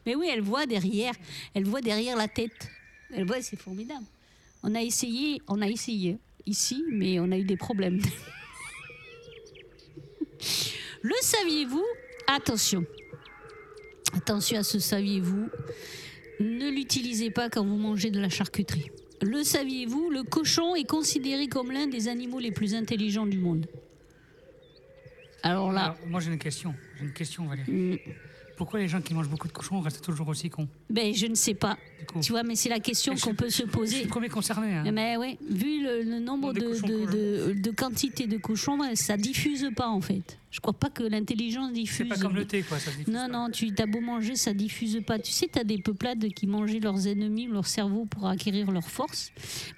Mais oui, elle voit derrière, elle voit derrière la tête. Elle voit, c'est formidable. On a essayé, on a essayé ici, mais on a eu des problèmes. Le saviez-vous? Attention. Attention à ce saviez-vous. Ne l'utilisez pas quand vous mangez de la charcuterie. Le saviez-vous? Le cochon est considéré comme l'un des animaux les plus intelligents du monde. Alors là, alors, moi j'ai une question. J'ai une question, Valérie. hmm, Pourquoi les gens qui mangent beaucoup de cochons restent toujours aussi cons ben, je ne sais pas. Tu vois, mais c'est la question qu'on peut se Je suis poser. le premier concerné. hein. Mais ouais, vu le, le nombre de, de, qu'on de, de quantité de cochons, ça diffuse pas en fait. Je crois pas que l'intelligence C'est diffuse. pas comme le thé, quoi. Ça se diffuse Non, pas. non, tu as beau manger, ça diffuse pas. Tu sais, tu as des peuplades qui mangeaient leurs ennemis, leur cerveau pour acquérir leur force.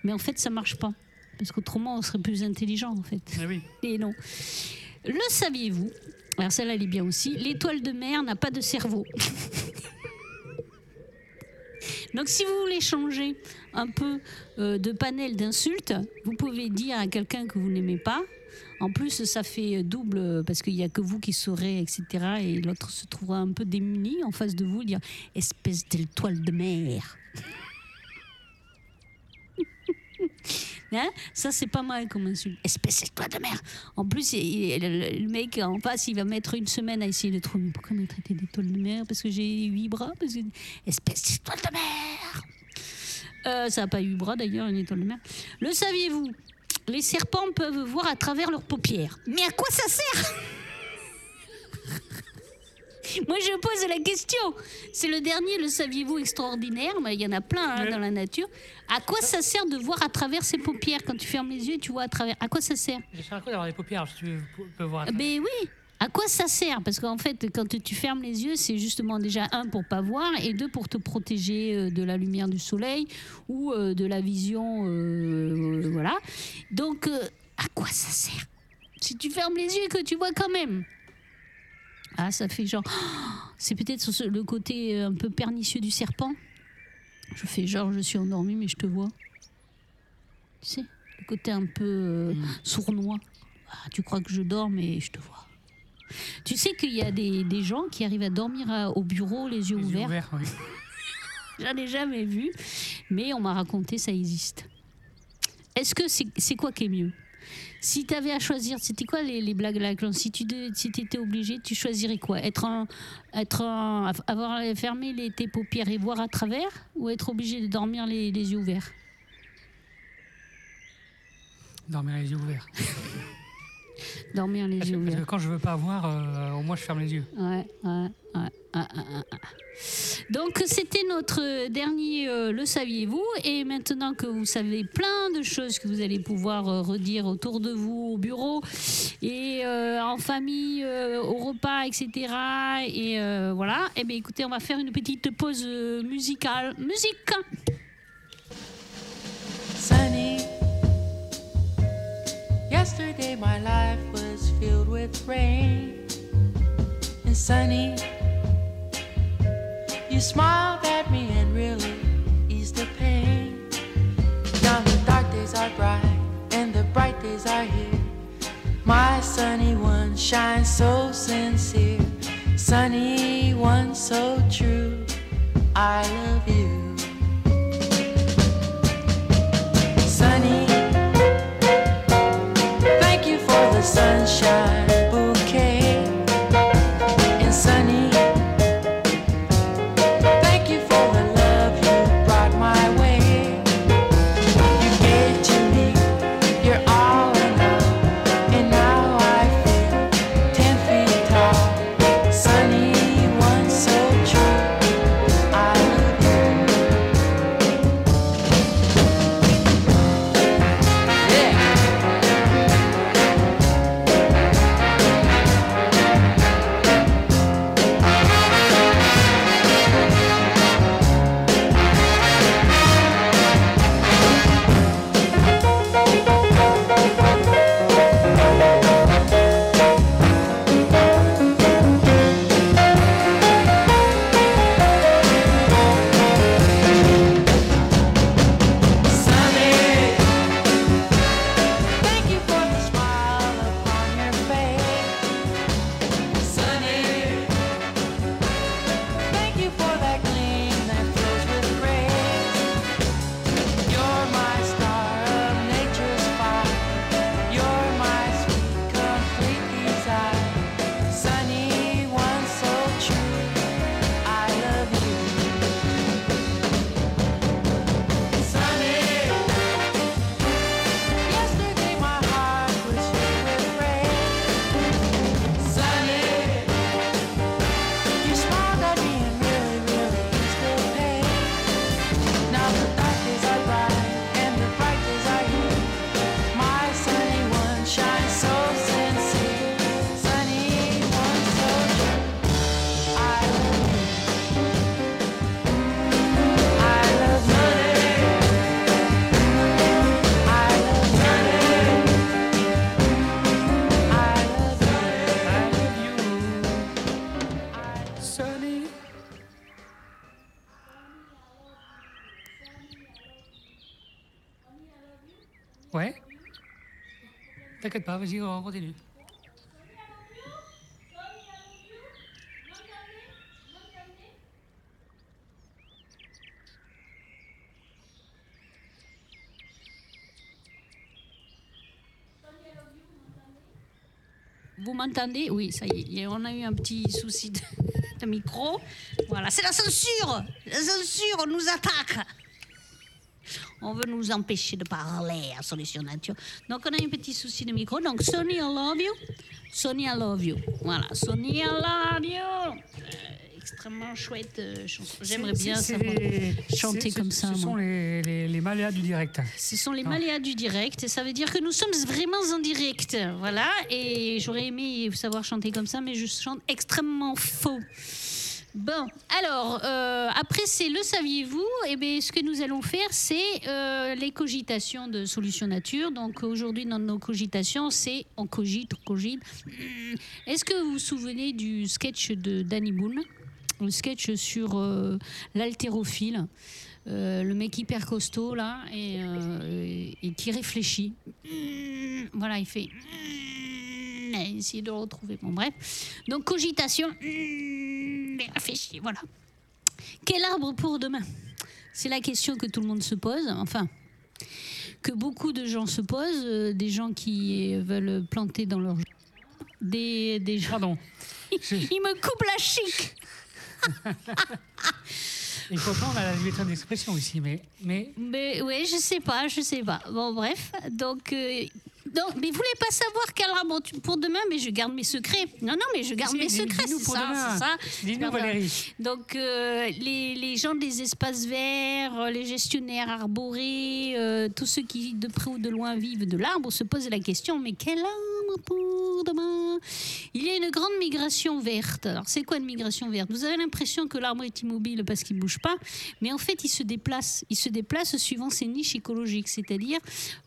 Mais en fait, ça marche pas. Parce qu'autrement, on serait plus intelligent, en fait. Oui. Et non. Le saviez-vous Alors, celle-là, elle est bien aussi. L'étoile de mer n'a pas de cerveau. Donc, si vous voulez changer un peu euh, de panel d'insultes, vous pouvez dire à quelqu'un que vous n'aimez pas En plus, ça fait double parce qu'il n'y a que vous qui saurez, etc. Et l'autre se trouvera un peu démuni en face de vous, dire espèce d'étoile de mer. Hein? Ça, c'est pas mal comme insulte. Espèce d'étoile de mer. En plus, le, mec en face, il va mettre une semaine à essayer de trouver pourquoi me traiter d'étoile de mer Parce que j'ai huit bras. Espèce d'étoile de mer euh, Ça n'a pas huit bras d'ailleurs, une étoile de mer. Le saviez-vous? Les serpents peuvent voir à travers leurs paupières. Mais à quoi ça sert? Moi, je pose la question. C'est le dernier, le saviez-vous, extraordinaire. Mais il y en a plein hein, dans la nature. À quoi ça sert de voir à travers ses paupières Quand tu fermes les yeux et tu vois à travers. À quoi ça sert Ça à quoi d'avoir des paupières si tu peux voir à Mais oui à quoi ça sert Parce qu'en fait, quand tu fermes les yeux, c'est justement déjà un pour pas voir et deux pour te protéger euh, de la lumière du soleil ou euh, de la vision, euh, voilà. Donc, à quoi ça sert Si tu fermes les yeux et que tu vois quand même. Ah, ça fait genre. C'est peut-être le côté un peu pernicieux du serpent. Je fais genre, je suis endormi, mais je te vois. Tu sais, le côté un peu euh, mm. sournois. Ah, tu crois que je dors, mais je te vois. Tu sais qu'il y a des, gens qui arrivent à dormir au bureau les yeux ouverts. ouverts oui. J'en ai jamais vu, mais on m'a raconté ça existe. Est-ce que c'est quoi qui est mieux? Si tu avais à choisir, c'était quoi les, blagues là Si tu si étais obligé, tu choisirais quoi? Être en, être avoir fermé les, tes paupières et voir à travers ou être obligé de dormir les, les yeux ouverts? Dormir les yeux ouverts. dormir les yeux ouverts. Parce que quand je veux pas voir, euh, au moins je ferme les yeux. Ouais, ouais, ouais. Donc c'était notre dernier euh, Le saviez-vous? Et maintenant que vous savez plein de choses que vous allez pouvoir euh, redire autour de vous, au bureau et euh, en famille, au repas, etc. Et voilà, et eh bien écoutez, on va faire une petite pause musicale. Musique Sunny Yesterday my life was filled with rain And sunny You smiled at me and really eased the pain. Now the dark days are bright and the bright days are here. My sunny one shines so sincere, sunny one so true. I love you. Sunshine. Vas-y, on continue. Vous m'entendez? Oui, ça y est, on a eu un petit souci de, de micro. Voilà, c'est la censure La censure, nous attaque on veut nous empêcher de parler à Solution Nature. Donc, on a un petit souci de micro. Donc, Sony, I love you. Sony, I love you. Voilà, Sony, I love you. Euh, extrêmement chouette euh, chanson. J'aimerais bien savoir c'est- chanter comme ça. Ce sont les, les, les maléas du direct. Ce sont les maléas du direct et ça veut dire que nous sommes vraiment en direct. Voilà. Et j'aurais aimé savoir chanter comme ça, mais je chante extrêmement faux. Bon, alors, euh, après, c'est le saviez-vous? Eh bien, ce que nous allons faire, c'est euh, les cogitations de Solution Nature. Donc, aujourd'hui, dans nos cogitations, c'est on cogite, on cogite. Hmm. Est-ce que vous vous souvenez du sketch de Danny Boone? Le sketch sur euh, l'haltérophile euh, le mec hyper costaud là et, qui réfléchit. Hmm, Voilà, il fait. Essayer de le retrouver. Bon, bref. Donc, cogitation. hmm, et réfléchit. Voilà. Quel arbre pour demain? C'est la question que tout le monde se pose. Enfin, que beaucoup de gens se posent. euh, des gens qui veulent planter dans leur. Des, des gens. Pardon. Il me coupe la chic Il faut prendre la liberté d'expression ici, mais, mais Mais ouais, je sais pas, je sais pas. Bon, bref. Donc, euh, donc mais vous voulez pas savoir quel arbre tu- pour demain Mais je garde mes secrets. Non, non, mais je garde Si, mes secrets, c'est ça, ça. Dis-nous. Valérie. Donc, euh, les, les gens des espaces verts, euh, les gestionnaires arborés, euh, tous ceux qui de près ou de loin vivent de l'arbre se posent la question mais quel arbre pour demain? Il y a une grande migration verte. Alors, c'est quoi une migration verte? Vous avez l'impression que l'arbre est immobile parce qu'il bouge pas, mais en fait, il se déplace. Il se déplace suivant ses niches écologiques, c'est-à-dire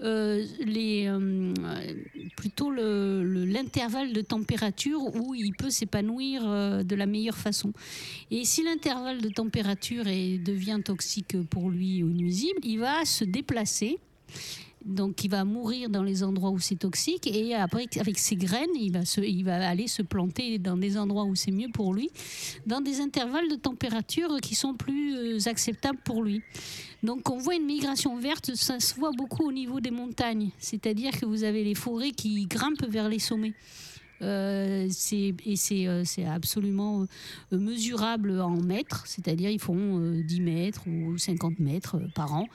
euh, les, plutôt le- le- l'intervalle de température où il peut s'épanouir euh, de la meilleure façon. Et si l'intervalle de température est- devient toxique pour lui ou nuisible, il va se déplacer. Donc, il va mourir dans les endroits où c'est toxique et après, avec ses graines, il va, il va aller se planter dans des endroits où c'est mieux pour lui, dans des intervalles de température qui sont plus euh, acceptables pour lui. Donc, on voit une migration verte, ça se voit beaucoup au niveau des montagnes, c'est-à-dire que vous avez les forêts qui grimpent vers les sommets. Euh, et c'est euh, absolument euh, mesurable en mètres, c'est-à-dire ils font euh, 10 mètres ou 50 mètres par an.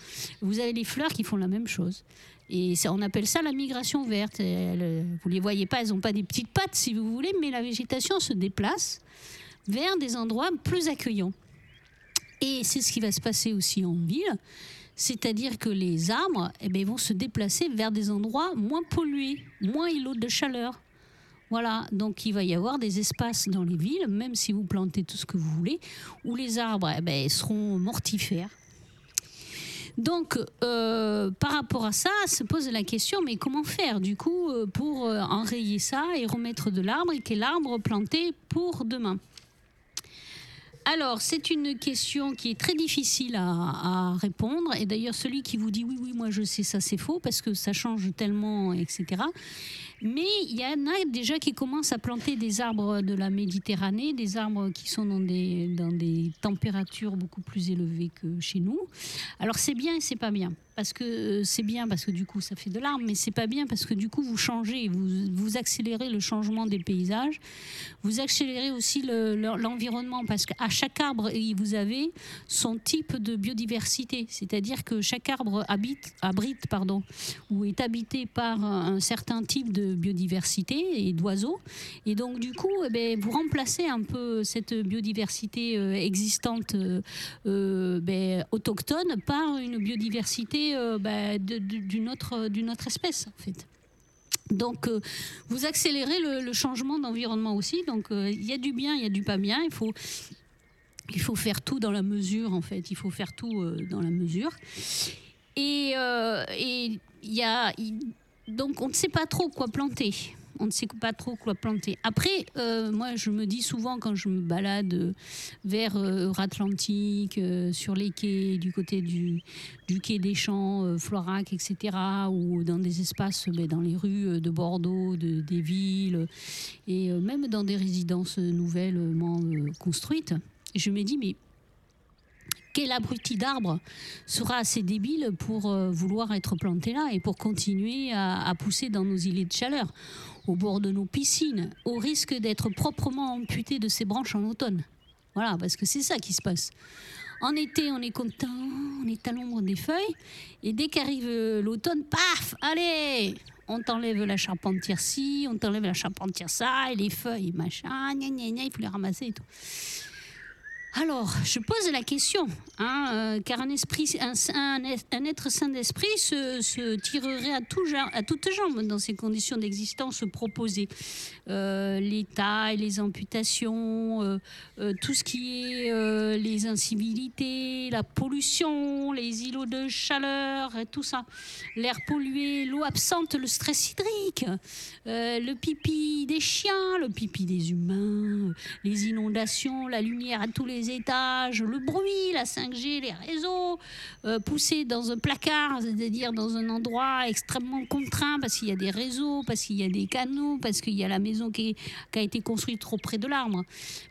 Vous avez les fleurs qui font la même chose. Et on appelle ça la migration verte. Vous les voyez pas, elles n'ont pas des petites pattes si vous voulez, mais la végétation se déplace vers des endroits plus accueillants. Et c'est ce qui va se passer aussi en ville. C'est-à-dire que les arbres eh bien, vont se déplacer vers des endroits moins pollués, moins îlots de chaleur. Voilà, donc il va y avoir des espaces dans les villes, même si vous plantez tout ce que vous voulez, où les arbres eh ben, seront mortifères. Donc, euh, par rapport à ça, se pose la question, mais comment faire du coup euh, pour euh, enrayer ça et remettre de l'arbre et quel arbre planter pour demain? Alors, c'est une question qui est très difficile à, à répondre. Et d'ailleurs, celui qui vous dit oui, oui, moi je sais ça, c'est faux parce que ça change tellement, etc. Mais il y en a déjà qui commencent à planter des arbres de la Méditerranée, des arbres qui sont dans des, dans des températures beaucoup plus élevées que chez nous. Alors, c'est bien et c'est pas bien. Parce que euh, c'est bien parce que du coup ça fait de l'arbre, mais c'est pas bien parce que du coup vous changez, vous, vous accélérez le changement des paysages, vous accélérez aussi le- le- l'environnement parce qu'à chaque arbre vous avez son type de biodiversité, c'est-à-dire que chaque arbre habite, abrite pardon, ou est habité par un, certain type de biodiversité et d'oiseaux, et donc du coup eh ben, vous remplacez un peu cette biodiversité euh, existante euh, ben, autochtone par une biodiversité euh, de- de- d'une autre, espèce en fait. Donc, euh, vous accélérez le, changement d'environnement aussi. Donc, euh, il y a du bien, il y a du pas bien. Il faut, il faut faire tout dans la mesure, en fait. Il faut faire tout euh, dans la mesure. Et euh, il y a, donc, on ne sait pas trop quoi planter. On ne sait pas trop quoi planter. Après, euh, moi, je me dis souvent quand je me balade euh, vers euh, Atlantique, euh, sur les quais, du côté du, quai des Champs, Florac, etc., ou dans des espaces, ben, dans les rues de Bordeaux, de- des villes, et même dans des résidences nouvellement construites, je me dis, mais quel abruti d'arbre sera assez débile pour vouloir être planté là et pour continuer à, à pousser dans nos îlets de chaleur, au bord de nos piscines, au risque d'être proprement amputé de ses branches en automne. Voilà, parce que c'est ça qui se passe. En été, on est content, on est à l'ombre des feuilles, et dès qu'arrive euh, l'automne, paf, allez, on t'enlève la charpentière ci, on t'enlève la charpentière ça, et les feuilles, machin, gna gna gna, il faut les ramasser et tout. Alors, je pose la question, hein, euh, car un, être sain d'esprit se, tirerait à, toutes jambes dans ces conditions d'existence proposées. Euh, les tailles, les amputations, euh, euh, tout ce qui est les incivilités, la pollution, les îlots de chaleur, tout ça. L'air pollué, l'eau absente, le stress hydrique, le pipi des chiens, le pipi des humains, les inondations, la lumière à tous les étages, le bruit, la 5G, les réseaux, euh, poussé dans un placard, c'est-à-dire dans un endroit extrêmement contraint parce qu'il y a des réseaux, parce qu'il y a des canaux, parce qu'il y a la maison qui, a été construite trop près de l'arbre.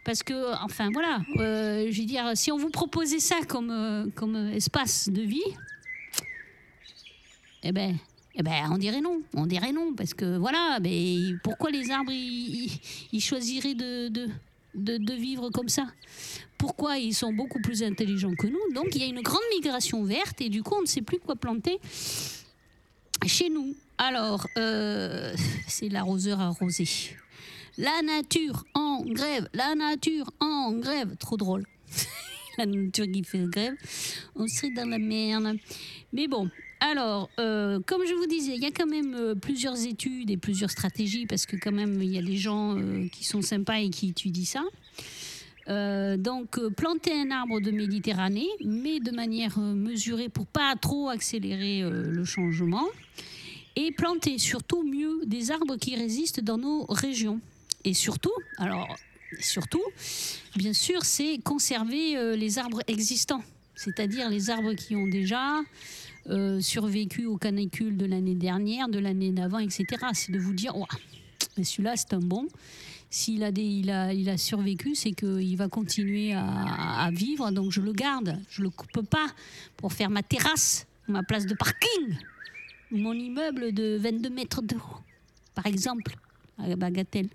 Parce que, enfin voilà, euh, je veux dire, si on vous proposait ça comme, euh, comme espace de vie, eh ben, eh ben, on dirait non, on dirait non, parce que voilà, mais pourquoi les arbres ils, choisiraient de, de, de vivre comme ça? Pourquoi ils sont beaucoup plus intelligents que nous Donc il y a une grande migration verte et du coup on ne sait plus quoi planter chez nous. Alors, euh, c'est l'arroseur arrosé. La nature en grève, la nature en grève, trop drôle. la nature qui fait grève, on serait dans la merde. Mais bon, alors, euh, comme je vous disais, il y a quand même euh, plusieurs études et plusieurs stratégies parce que quand même il y a des gens qui sont sympas et qui étudient ça. Euh, donc, euh, planter un arbre de Méditerranée, mais de manière euh, mesurée pour pas trop accélérer le changement. Et planter surtout mieux des arbres qui résistent dans nos régions. Et surtout, alors, surtout, bien sûr, c'est conserver les arbres existants, c'est-à-dire les arbres qui ont déjà survécu aux canicules de l'année dernière, de l'année d'avant, etc. C'est de vous dire, Ouah, mais celui-là, c'est un bon. S'il a, des, il a, il a survécu, c'est qu'il va continuer à, à vivre, donc je le garde. Je ne le coupe pas pour faire ma terrasse, ma place de parking, mon immeuble de 22 mètres de haut, par exemple, à Bagatelle.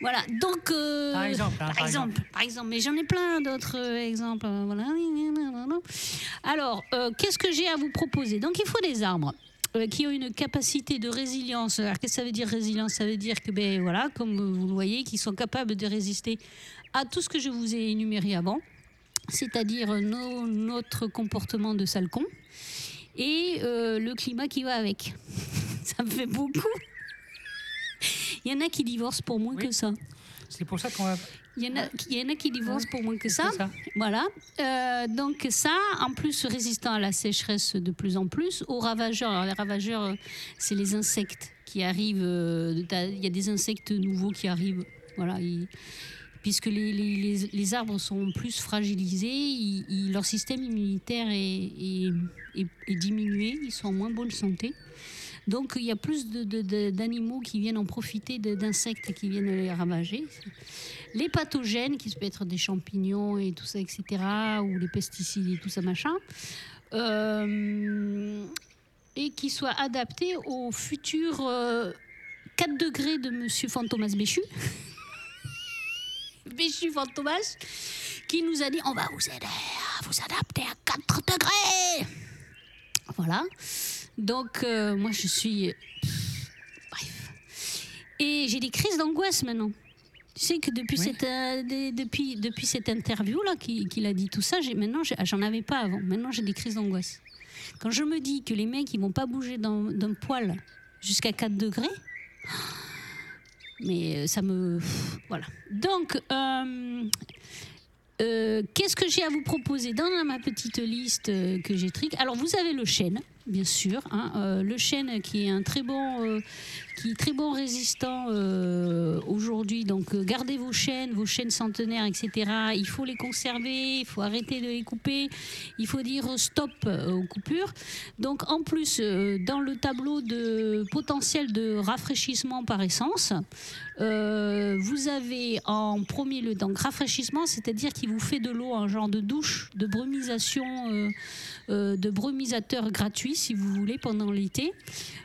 Voilà, donc. euh, Par exemple, hein, par, par exemple, par exemple, mais j'en ai plein d'autres euh, exemples. Voilà. Alors, euh, qu'est-ce que j'ai à vous proposer? Donc, il faut des arbres euh, qui ont une capacité de résilience. Alors, qu'est-ce que ça veut dire résilience? Ça veut dire que, ben voilà, comme vous le voyez, qu'ils sont capables de résister à tout ce que je vous ai énuméré avant, c'est-à-dire nos- notre comportement de salcon et euh, le climat qui va avec. ça me fait beaucoup. Il y en a qui divorcent pour moins Oui. que ça. C'est pour ça qu'on va. Il y en a, il y en a qui divorcent pour moins que ça. Voilà. Euh, donc ça, en plus résistant à la sécheresse de plus en plus, aux ravageurs. Alors les ravageurs, euh, c'est les insectes qui arrivent. euh, Il y a des insectes nouveaux qui arrivent. Voilà. ils- puisque les, les- les- les arbres sont plus fragilisés, ils- ils- leur système immunitaire est, est- est- est diminué, ils sont en moins bonne santé. Donc il y a plus d'animaux qui viennent en profiter d'insectes qui viennent les ravager. Les pathogènes, qui peuvent être des champignons et tout ça, etc., ou les pesticides et tout ça, machin, euh, et qui soient adaptés au futur euh, 4 degrés de Monsieur Fantomas Béchu. Béchu Fantomas, qui nous a dit on va vous aider à vous adapter à 4 degrés. Voilà. Donc, euh, moi, je suis. Bref. Et j'ai des crises d'angoisse maintenant. Tu sais que depuis, Oui. cette, euh, depuis, depuis cette interview-là, qu'il a dit tout ça, j'ai- maintenant, j'ai- j'en avais pas avant. Maintenant, j'ai des crises d'angoisse. Quand je me dis que les mecs, ils vont pas bouger d'un poil jusqu'à 4 degrés, mais euh, ça me. Voilà. Donc, euh, euh, qu'est-ce que j'ai à vous proposer dans ma petite liste que j'ai trique Alors, vous avez le chêne, bien sûr. Hein. le chêne qui est un très bon qui est très bon résistant euh, aujourd'hui. Donc euh, gardez vos chaînes, vos chaînes centenaires, etc. Il faut les conserver, il faut arrêter de les couper, il faut dire stop euh, aux coupures. Donc en plus, dans le tableau de potentiel de rafraîchissement par essence, vous avez en premier lieu donc rafraîchissement, c'est-à-dire qu'il vous fait de l'eau, un genre de douche, de brumisation, de brumisateur gratuit si vous voulez pendant l'été.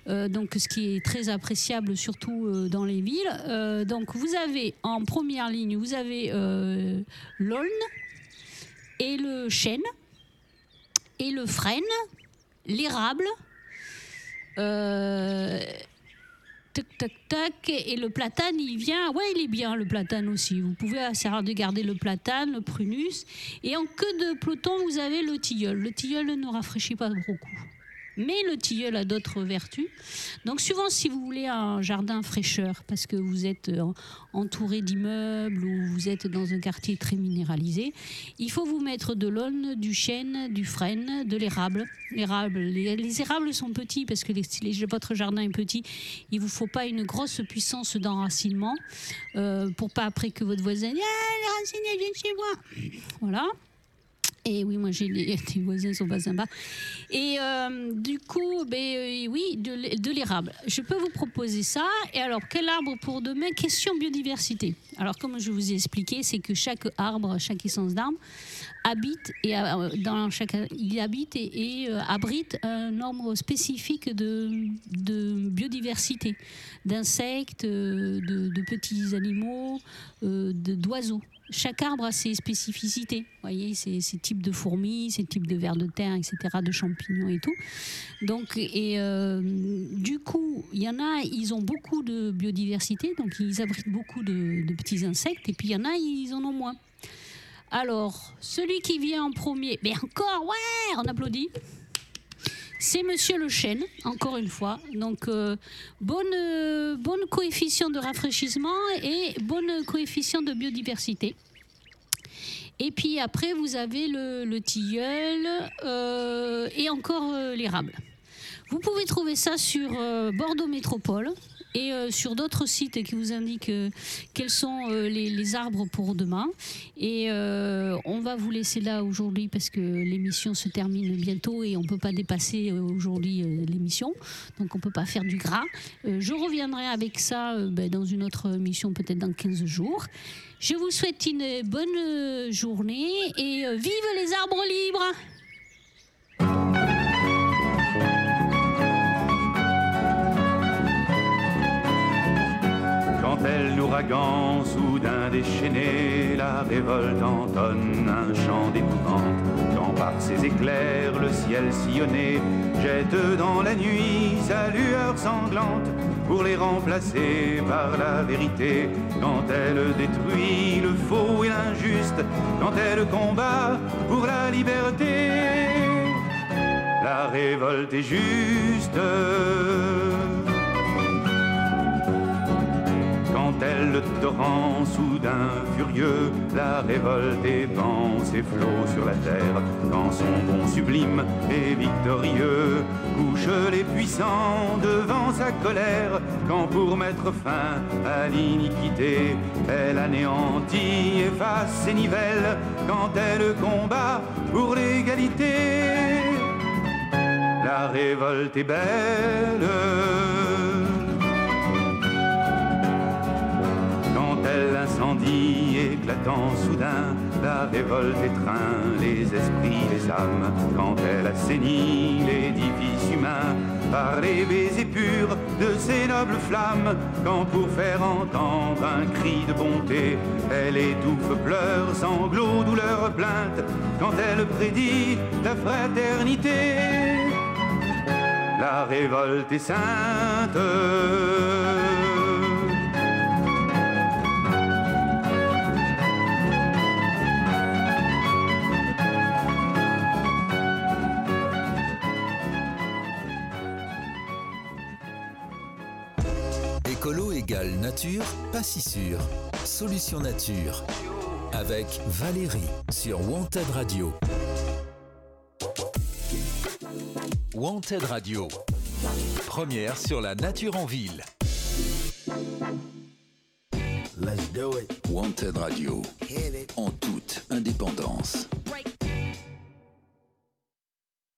donc ce qui est très apprécié surtout euh, dans les villes. Euh, donc vous avez en première ligne, vous avez euh, l'aulne et le chêne et le frêne, l'érable. Tac, tac, tac. Et le platane, il vient. Ouais, il est bien, le platane aussi. Vous pouvez de garder le platane, le prunus. Et en queue de peloton, vous avez le tilleul. Le tilleul ne rafraîchit pas beaucoup mais le tilleul a d'autres vertus. Donc suivant si vous voulez un jardin fraîcheur, parce que vous êtes euh, entouré d'immeubles ou vous êtes dans un quartier très minéralisé, il faut vous mettre de l'aulne, du chêne, du frêne, de l'érable. L'érable, les, érables sont petits parce que si votre jardin est petit, il vous faut pas une grosse puissance d'enracinement euh, pour pas après que votre voisin dise ah, les racines viennent chez moi. Voilà. Et oui, moi j'ai les, voisins sont pas sympas. Et euh, du coup, ben, euh, oui, de, l'érable. Je peux vous proposer ça. Et alors, quel arbre pour demain? Question biodiversité. Alors, comme je vous ai expliqué, c'est que chaque arbre, chaque essence d'arbre, habite et euh, dans chaque il habite et, abrite un nombre spécifique de, de biodiversité, d'insectes, de, de, petits animaux, d'oiseaux chaque arbre a ses spécificités. Vous voyez, ces, types de fourmis, ces types de vers de terre, etc., de champignons et tout. Donc, et euh, du coup, il y en a, ils ont beaucoup de biodiversité, donc ils abritent beaucoup de, petits insectes, et puis il y en a, ils en ont moins. Alors, celui qui vient en premier, mais encore, ouais, on applaudit. C'est Monsieur Le Chêne, encore une fois. Donc, euh, euh, coefficient de rafraîchissement et bonne coefficient de biodiversité. Et puis après, vous avez le, tilleul euh, et encore l'érable. Vous pouvez trouver ça sur Bordeaux Métropole et euh, sur d'autres sites qui vous indiquent euh, quels sont euh, les, arbres pour demain. Et on va vous laisser là aujourd'hui parce que l'émission se termine bientôt et on ne peut pas dépasser aujourd'hui l'émission. Donc on ne peut pas faire du gras. je reviendrai avec ça ben, dans une autre émission peut-être dans 15 jours. Je vous souhaite une bonne journée et vive les arbres libres l'ouragan soudain déchaîné, la révolte entonne un chant d'épouvante. Quand par ses éclairs le ciel sillonné jette dans la nuit sa lueur sanglante pour les remplacer par la vérité. Quand elle détruit le faux et l'injuste, quand elle combat pour la liberté, la révolte est juste tel le torrent soudain furieux, la révolte épand ses flots sur la terre, quand son bon sublime et victorieux couche les puissants devant sa colère, quand pour mettre fin à l'iniquité, elle anéantit, efface et nivelle, quand elle combat pour l'égalité. La révolte est belle l'incendie éclatant soudain, la révolte étreint les esprits, les âmes, quand elle assainit l'édifice humain par les baisers purs de ces nobles flammes, quand pour faire entendre un cri de bonté, elle étouffe pleurs, sanglots, douleurs, plaintes, quand elle prédit la fraternité. La révolte est sainte. Nature, pas si sûr. Solution nature. Avec Valérie sur Wanted Radio. Wanted Radio. Première sur la nature en ville. Let's do it. Wanted Radio. En toute indépendance.